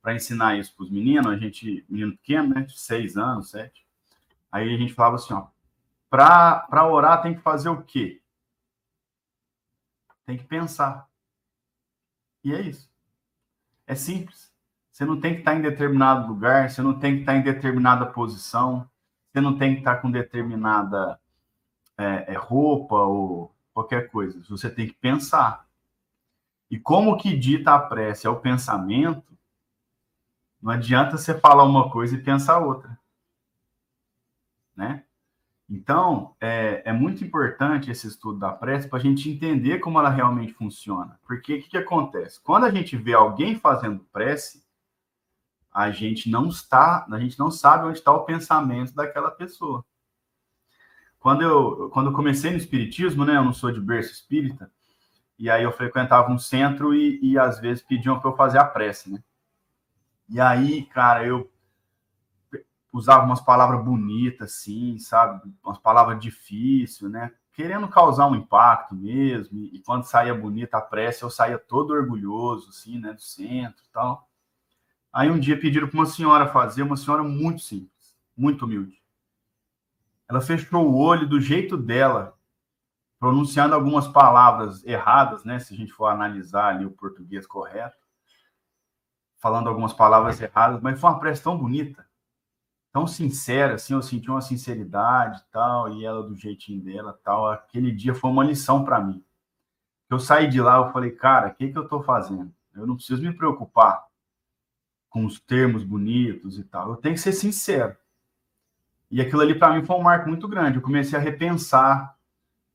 para ensinar isso para os meninos, a gente, menino pequeno, né, de seis anos, sete, aí a gente falava assim, ó, para orar tem que fazer o quê? Tem que pensar. E é isso. É simples. Você não tem que estar em determinado lugar, você não tem que estar em determinada posição, você não tem que estar com determinada é, é, roupa ou qualquer coisa. Você tem que pensar. E como que dita a prece é o pensamento, não adianta você falar uma coisa e pensar outra. Né? Então, é, é muito importante esse estudo da prece para a gente entender como ela realmente funciona. Porque o que, que acontece? Quando a gente vê alguém fazendo prece, a gente não está, a gente não sabe onde está o pensamento daquela pessoa. Quando eu, quando eu comecei no espiritismo, né, eu não sou de berço espírita, e aí eu frequentava um centro e, e às vezes pediam para eu fazer a prece, né? E aí, cara, eu usava umas palavras bonitas, assim, sabe? Umas palavras difíceis, né? Querendo causar um impacto mesmo. E quando saía bonita a prece, eu saía todo orgulhoso, assim, né? Do centro e tal. Aí um dia pediram para uma senhora fazer, uma senhora muito simples, muito humilde. Ela fechou o olho do jeito dela, pronunciando algumas palavras erradas, né? Se a gente for analisar ali o português correto, falando algumas palavras erradas, mas foi uma prece tão bonita tão sincera, assim, eu senti uma sinceridade tal, e ela do jeitinho dela tal. Aquele dia foi uma lição para mim. Eu saí de lá, eu falei, cara, o que, que eu estou fazendo? Eu não preciso me preocupar com os termos bonitos e tal. Eu tenho que ser sincero. E aquilo ali para mim foi um marco muito grande. Eu comecei a repensar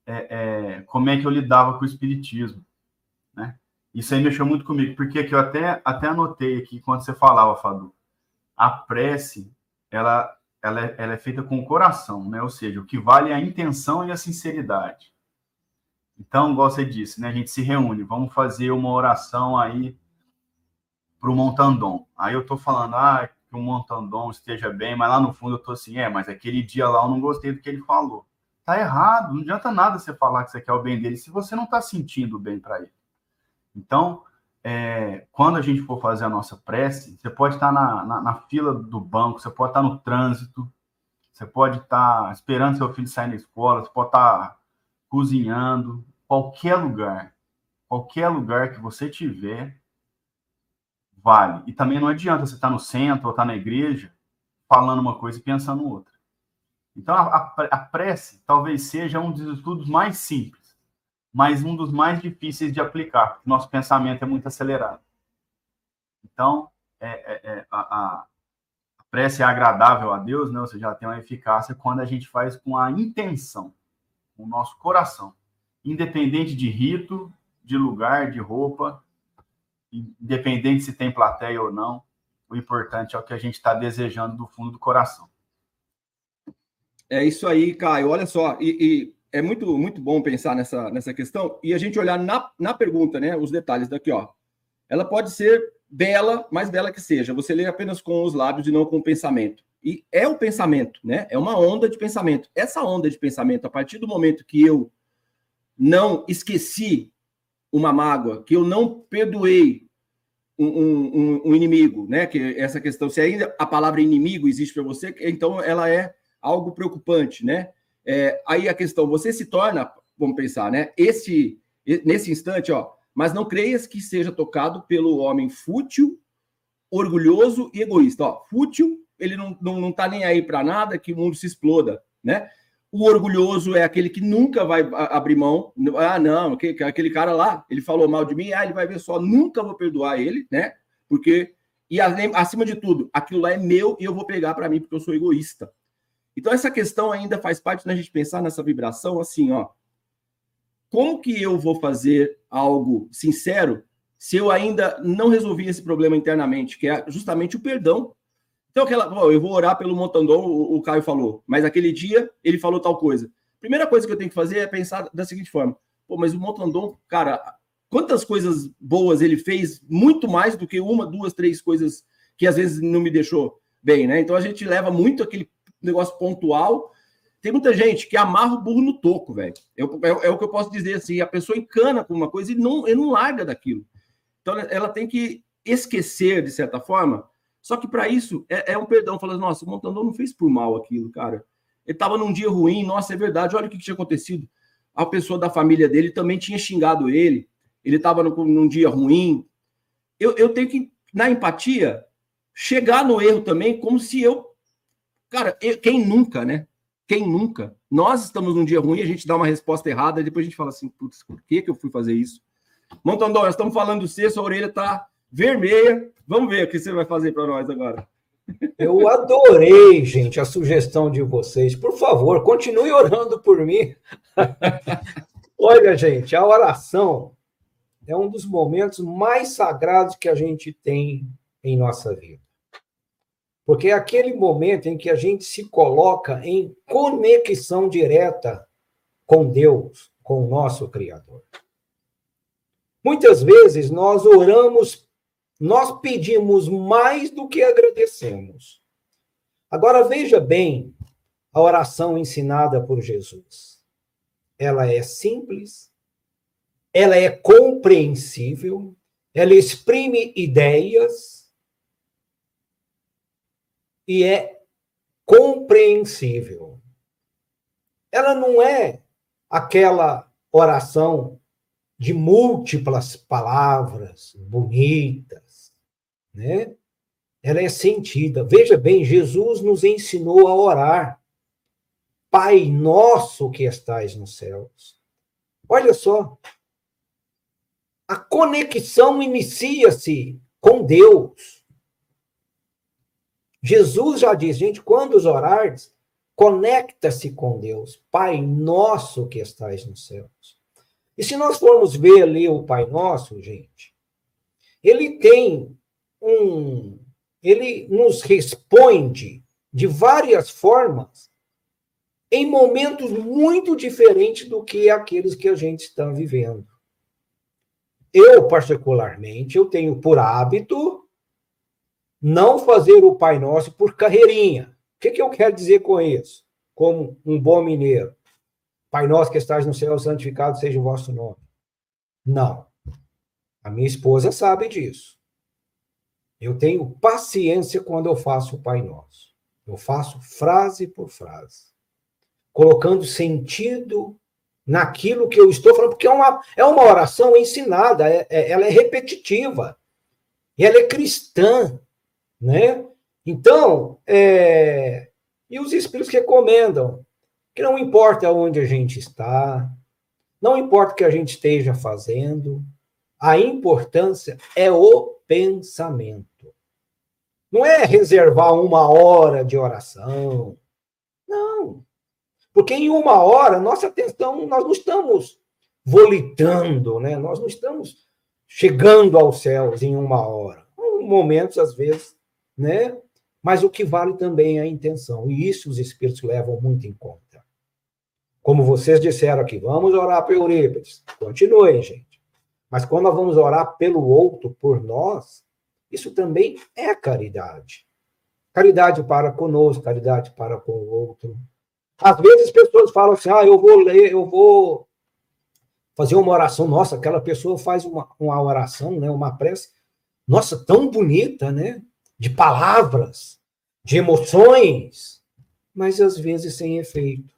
é, é, como é que eu lidava com o espiritismo, né? Isso aí mexeu muito comigo, porque que eu até, até anotei aqui quando você falava, Fadu. A prece ela, ela, é, ela é feita com o coração, né? Ou seja, o que vale é a intenção e a sinceridade. Então, igual você disse, né? A gente se reúne, vamos fazer uma oração aí para o Montandon. Aí eu estou falando, ah, que o Montandon esteja bem, mas lá no fundo eu estou assim, é, mas aquele dia lá eu não gostei do que ele falou. Tá errado, não adianta nada você falar que você quer o bem dele se você não está sentindo bem para ele. Então, é, quando a gente for fazer a nossa prece, você pode estar na, na, na, fila do banco, você pode estar no trânsito, você pode estar esperando seu filho sair da escola, você pode estar cozinhando, qualquer lugar, qualquer lugar que você tiver, vale. E também não adianta você estar no centro ou estar na igreja falando uma coisa e pensando outra. Então, a, a prece talvez seja um dos estudos mais simples mas um dos mais difíceis de aplicar, porque nosso pensamento é muito acelerado. Então, é, é, é, a, a, prece é agradável a Deus, né? ou seja, ela tem uma eficácia quando a gente faz com a intenção, com o nosso coração, independente de rito, de lugar, de roupa, independente se tem plateia ou não, o importante é o que a gente está desejando do fundo do coração. É isso aí, Caio. Olha só, e, e é muito, muito bom pensar nessa, nessa questão e a gente olhar na, na pergunta, né? Os detalhes daqui, ó. Ela pode ser bela, mais bela que seja. Você lê apenas com os lábios e não com o pensamento. E é o pensamento, né? É uma onda de pensamento. Essa onda de pensamento, a partir do momento que eu não esqueci uma mágoa, que eu não perdoei um, um, um, inimigo, né? Que essa questão, se ainda a palavra inimigo existe para você, então ela é algo preocupante, né? É, aí a questão, você se torna, vamos pensar, né? Esse, nesse instante, ó, mas não creias que seja tocado pelo homem fútil, orgulhoso e egoísta. Ó, fútil, ele não, não, não tá nem aí para nada, que o mundo se exploda, né? O orgulhoso é aquele que nunca vai abrir mão. Ah, não, aquele cara lá, ele falou mal de mim, ah, ele vai ver só, nunca vou perdoar ele, né? Porque, e acima de tudo, aquilo lá é meu e eu vou pegar para mim porque eu sou egoísta. Então, essa questão ainda faz parte da gente pensar nessa vibração assim, ó. Como que eu vou fazer algo sincero se eu ainda não resolvi esse problema internamente, que é justamente o perdão então, aquela, eu vou orar pelo Montandon, o, o Caio falou, mas aquele dia ele falou tal coisa. Primeira coisa que eu tenho que fazer é pensar da seguinte forma: pô, mas o Montandon, cara, quantas coisas boas ele fez, muito mais do que uma, duas, três coisas que às vezes não me deixou bem, né? Então a gente leva muito aquele negócio pontual. Tem muita gente que amarra o burro no toco, velho. É, é, é, o que eu posso dizer assim: a pessoa encana com uma coisa e não, e não larga daquilo. Então ela tem que esquecer, de certa forma, só que para isso é, é, um perdão. Falando, nossa, o Montandão não fez por mal aquilo, cara. Ele estava num dia ruim, nossa, é verdade, olha o que, que, tinha acontecido. A pessoa da família dele também tinha xingado ele, ele estava num dia ruim. Eu, eu tenho que, na empatia, chegar no erro também, como se eu. Cara, eu, quem nunca, né? Quem nunca? Nós estamos num dia ruim, a gente dá uma resposta errada, e depois a gente fala assim, putz, por que, que eu fui fazer isso? Montandão, nós estamos falando do C, sua orelha tá vermelha. Vamos ver o que você vai fazer para nós agora. Eu adorei, gente, a sugestão de vocês. Por favor, continue orando por mim. Olha, gente, a oração é um dos momentos mais sagrados que a gente tem em nossa vida. Porque é aquele momento em que a gente se coloca em conexão direta com Deus, com o nosso Criador. Muitas vezes nós oramos nós pedimos mais do que agradecemos. Agora veja bem a oração ensinada por Jesus. Ela é simples, ela é compreensível, ela exprime ideias e é compreensível. Ela não é aquela oração de múltiplas palavras bonitas, né? Ela é sentida. Veja bem, Jesus nos ensinou a orar. Pai nosso que estais nos céus. Olha só. A conexão inicia-se com Deus. Jesus já diz, gente, quando os orares, conecta-se com Deus. Pai nosso que estais nos céus. E se nós formos ver ali o Pai Nosso, gente, ele tem um. Ele nos responde de várias formas em momentos muito diferentes do que aqueles que a gente está vivendo. Eu, particularmente, eu tenho por hábito não fazer o Pai Nosso por carreirinha. O que, que eu quero dizer com isso? Como um bom mineiro. Pai nosso que estás no céu, santificado seja o vosso nome. Não. A minha esposa sabe disso. Eu tenho paciência quando eu faço o Pai Nosso. Eu faço frase por frase, colocando sentido naquilo que eu estou falando, porque é uma, é uma oração ensinada, é, é, ela é repetitiva, e ela é cristã, né? Então, é, e os Espíritos recomendam que não importa onde a gente está, não importa o que a gente esteja fazendo, a importância é o pensamento. Não é reservar uma hora de oração. Não. Porque em uma hora, nossa atenção, nós não estamos volitando, né? nós não estamos chegando aos céus em uma hora. Momentos, às vezes, né? Mas o que vale também é a intenção. E isso os espíritos levam muito em conta. Como vocês disseram aqui, vamos orar por Eurípides. Continuem, gente. Mas quando nós vamos orar pelo outro, por nós, isso também é caridade. Caridade para conosco, caridade para com o outro. Às vezes pessoas falam assim: ah, eu vou ler, eu vou fazer uma oração. Nossa, aquela pessoa faz uma, uma oração, né, uma prece, nossa, tão bonita, né? De palavras, de emoções, mas às vezes sem efeito.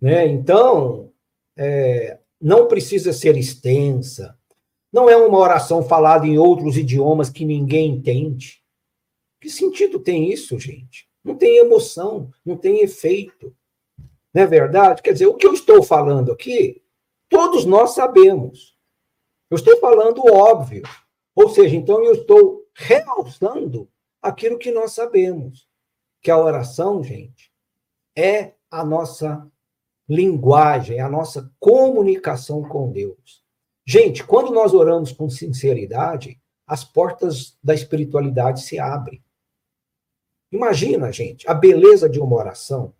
Né? Então, é, não precisa ser extensa, não é uma oração falada em outros idiomas que ninguém entende. Que sentido tem isso, gente? Não tem emoção, não tem efeito. Não é verdade? Quer dizer, o que eu estou falando aqui, todos nós sabemos. Eu estou falando óbvio. Ou seja, então eu estou realçando aquilo que nós sabemos. Que a oração, gente, é a nossa linguagem, a nossa comunicação com Deus. Gente, quando nós oramos com sinceridade, as portas da espiritualidade se abrem. Imagina, gente, a beleza de uma oração.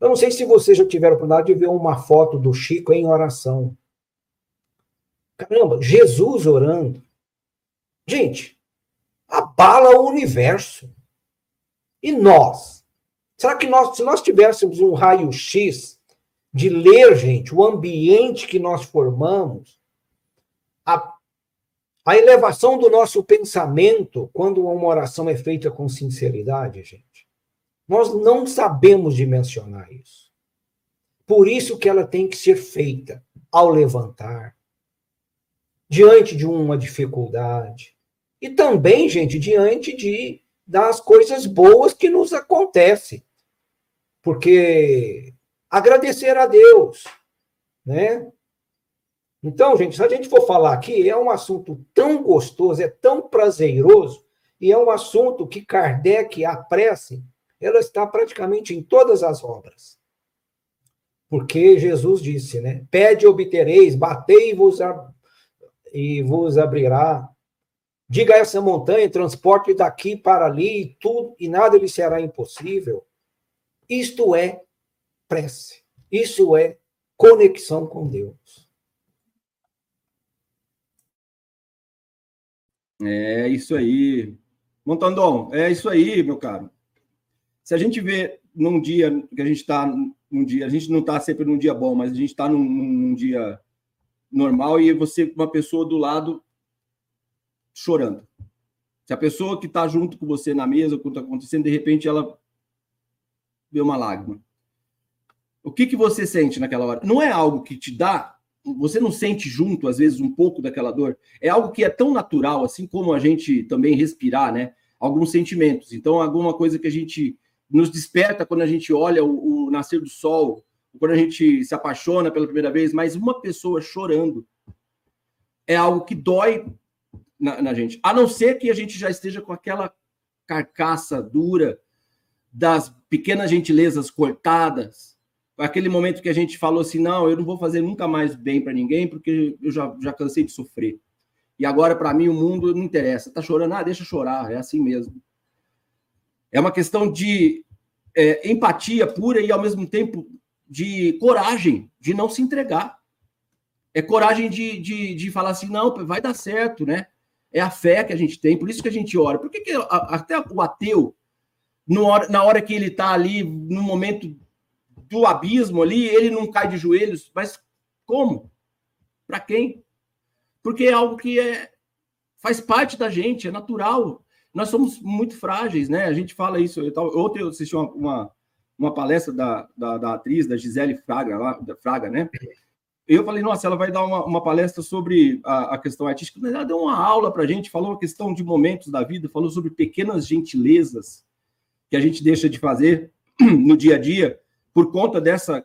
Eu não sei se vocês já tiveram a oportunidade de ver uma foto do Chico em oração. Caramba, Jesus orando. Gente, abala o universo. E nós? Será que nós, se nós tivéssemos um raio-x de ler, gente, o ambiente que nós formamos, a, a elevação do nosso pensamento quando uma oração é feita com sinceridade, gente. Nós não sabemos dimensionar isso. Por isso que ela tem que ser feita ao levantar, diante de uma dificuldade, e também, gente, diante de das coisas boas que nos acontecem. Porque agradecer a Deus, né? Então, gente, se a gente for falar aqui, é um assunto tão gostoso, é tão prazeroso, e é um assunto que Kardec, a prece, ela está praticamente em todas as obras. Porque Jesus disse, né? Pede e obtereis, batei e vos, e vos abrirá. Diga a essa montanha, transporte daqui para ali, e tudo, e nada lhe será impossível. Isto é prece. Isso é conexão com Deus. É isso aí. Montandon, é isso aí, meu caro. Se a gente vê num dia que a gente está num dia, a gente não está sempre num dia bom, mas a gente está num, num, dia normal e você, uma pessoa do lado, chorando. Se a pessoa que está junto com você na mesa, o que está acontecendo, de repente ela vê uma lágrima. O que, que você sente naquela hora? Não é algo que te dá, você não sente junto, às vezes, um pouco daquela dor. É algo que é tão natural, assim como a gente também respirar, né? Alguns sentimentos. Então, alguma coisa que a gente nos desperta quando a gente olha o, o nascer do sol, quando a gente se apaixona pela primeira vez, mas uma pessoa chorando é algo que dói na, na, gente. A não ser que a gente já esteja com aquela carcaça dura das pequenas gentilezas cortadas, aquele momento que a gente falou assim: não, eu não vou fazer nunca mais bem para ninguém, porque eu já, já cansei de sofrer. E agora, para mim, o mundo não interessa. Tá chorando? Ah, deixa chorar, é assim mesmo. É uma questão de é, empatia pura e, ao mesmo tempo, de coragem de não se entregar. É coragem de, de, de falar assim: não, vai dar certo, né? É a fé que a gente tem, por isso que a gente ora. Por que, que até o ateu, na hora que ele está ali, no momento do abismo ali, ele não cai de joelhos, mas como? Para quem? Porque é algo que é, faz parte da gente, é natural. Nós somos muito frágeis, né? A gente fala isso. Eu, ontem eu assisti uma, uma, uma palestra da, da, da, atriz, da Gisele Fraga, lá, da Fraga, né? Eu falei, nossa, ela vai dar uma, uma palestra sobre a, a questão artística. Ela deu uma aula para a gente, falou a questão de momentos da vida, falou sobre pequenas gentilezas que a gente deixa de fazer no dia a dia por conta dessa,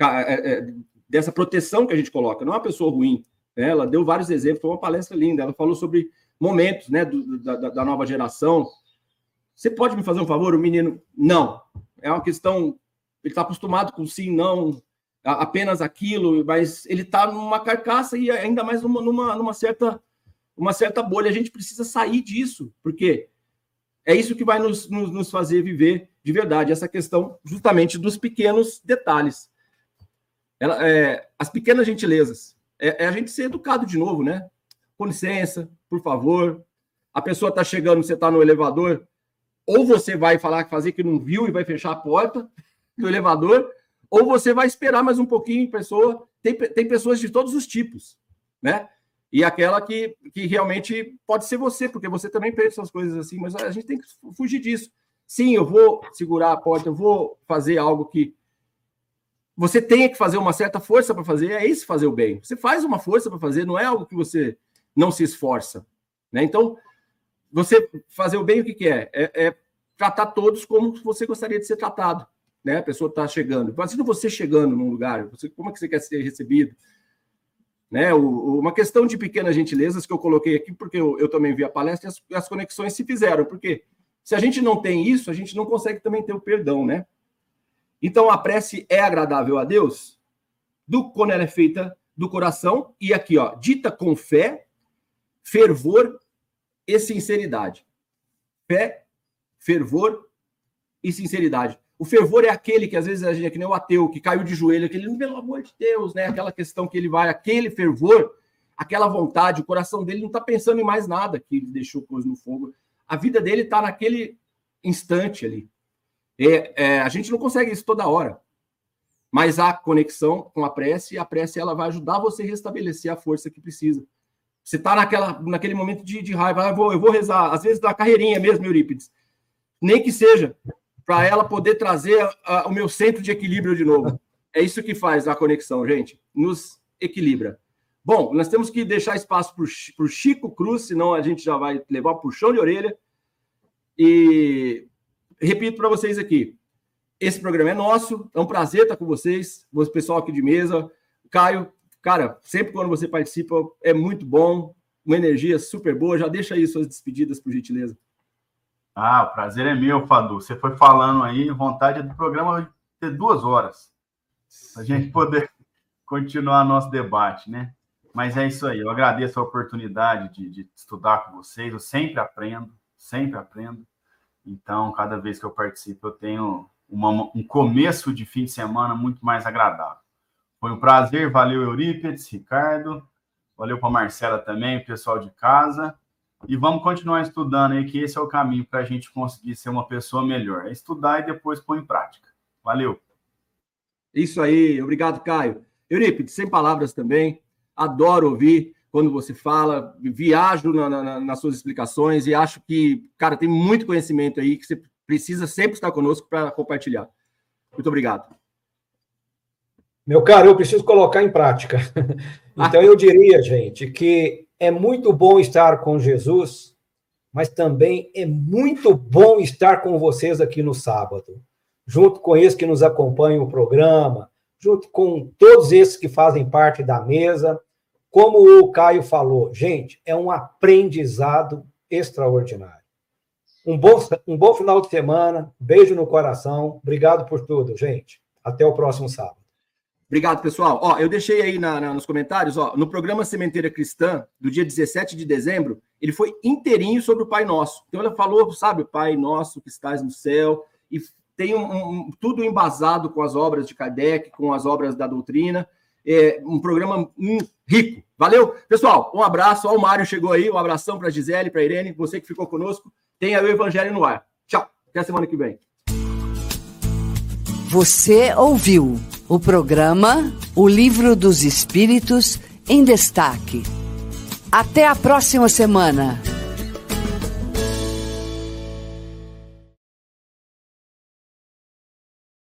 é, é, dessa proteção que a gente coloca. Não é uma pessoa ruim. Né? Ela deu vários exemplos, foi uma palestra linda. Ela falou sobre momentos né, do, da, da nova geração. Você pode me fazer um favor? O menino, não. É uma questão. Ele está acostumado com sim, não, apenas aquilo, mas ele está numa carcaça e ainda mais numa, numa, numa, certa, uma certa bolha. A gente precisa sair disso, porque é isso que vai nos, nos, nos fazer viver de verdade, essa questão justamente dos pequenos detalhes. Ela, é, as pequenas gentilezas. É, é, a gente ser educado de novo, né? Com licença, por favor. A pessoa está chegando, você está no elevador, ou você vai falar, fazer que não viu e vai fechar a porta do elevador, ou você vai esperar mais um pouquinho, pessoa. Tem, tem pessoas de todos os tipos, né? E aquela que, que realmente pode ser você, porque você também pensa as coisas assim, mas a gente tem que fugir disso. Sim, eu vou segurar a porta, eu vou fazer algo que você tenha que fazer uma certa força para fazer, é isso fazer o bem. Você faz uma força para fazer, não é algo que você não se esforça. Né? Então, você fazer o bem, o que, que é? é? é tratar todos como você gostaria de ser tratado. Né? A pessoa está chegando. Imagina você chegando num lugar, você, como é que você quer ser recebido? Né? O, uma questão de pequenas gentilezas que eu coloquei aqui, porque eu, eu também vi a palestra e as, as conexões se fizeram. Porque se a gente não tem isso, a gente não consegue também ter o perdão, né? Então a prece é agradável a Deus do quando ela é feita do coração e aqui, ó, dita com fé, fervor e sinceridade. Fé, fervor e sinceridade. O fervor é aquele que às vezes a gente é que nem o ateu, que caiu de joelho, aquele, pelo amor de Deus, né? Aquela questão que ele vai, aquele fervor, aquela vontade, o coração dele não está pensando em mais nada que ele deixou coisa no fogo. A vida dele está naquele instante ali. É, é, a gente não consegue isso toda hora. Mas há conexão com a prece, e a prece ela vai ajudar você a restabelecer a força que precisa. Você está naquela, naquele momento de, de raiva, ah, eu, vou, eu vou rezar, às vezes da carreirinha mesmo, Eurípides. Nem que seja, para ela poder trazer o meu centro de equilíbrio de novo. É isso que faz a conexão, gente. Nos equilibra. Bom, nós temos que deixar espaço para o Chico Cruz, senão a gente já vai levar puxão de orelha. E repito para vocês aqui: esse programa é nosso, é um prazer estar com vocês, o pessoal aqui de mesa. Caio, cara, sempre quando você participa é muito bom, uma energia super boa. Já deixa aí suas despedidas, por gentileza. Ah, o prazer é meu, Fadu. Você foi falando aí, vontade do programa ter duas horas, para a gente poder continuar nosso debate, né? Mas é isso aí, eu agradeço a oportunidade de, de estudar com vocês, eu sempre aprendo, sempre aprendo. Então, cada vez que eu participo, eu tenho uma, um começo de fim de semana muito mais agradável. Foi um prazer, valeu Eurípides, Ricardo, valeu para Marcela também, o pessoal de casa. E vamos continuar estudando aí, que esse é o caminho para a gente conseguir ser uma pessoa melhor. É estudar e depois pôr em prática. Valeu. Isso aí, obrigado, Caio. Eurípides, sem palavras também. Adoro ouvir quando você fala, viajo na, na, nas suas explicações e acho que, cara, tem muito conhecimento aí que você precisa sempre estar conosco para compartilhar. Muito obrigado. Meu caro, eu preciso colocar em prática. Então, eu diria, gente, que é muito bom estar com Jesus, mas também é muito bom estar com vocês aqui no sábado, junto com esses que nos acompanham o programa, junto com todos esses que fazem parte da mesa, como o Caio falou, gente, é um aprendizado extraordinário. Um bom, um bom final de semana, beijo no coração, obrigado por tudo, gente. Até o próximo sábado. Obrigado, pessoal. Ó, eu deixei aí na, na, nos comentários, ó, no programa Sementeira Cristã, do dia 17 de dezembro, ele foi inteirinho sobre o Pai Nosso. Então, ela falou, sabe, Pai Nosso que estás no céu, e tem um, um, tudo embasado com as obras de Kardec, com as obras da doutrina é, um programa um, rico. Valeu? Pessoal, um abraço. Ó, o Mário chegou aí. Um abração para Gisele, para Irene, você que ficou conosco. Tenha o Evangelho no ar. Tchau. Até semana que vem. Você ouviu o programa O Livro dos Espíritos em Destaque. Até a próxima semana.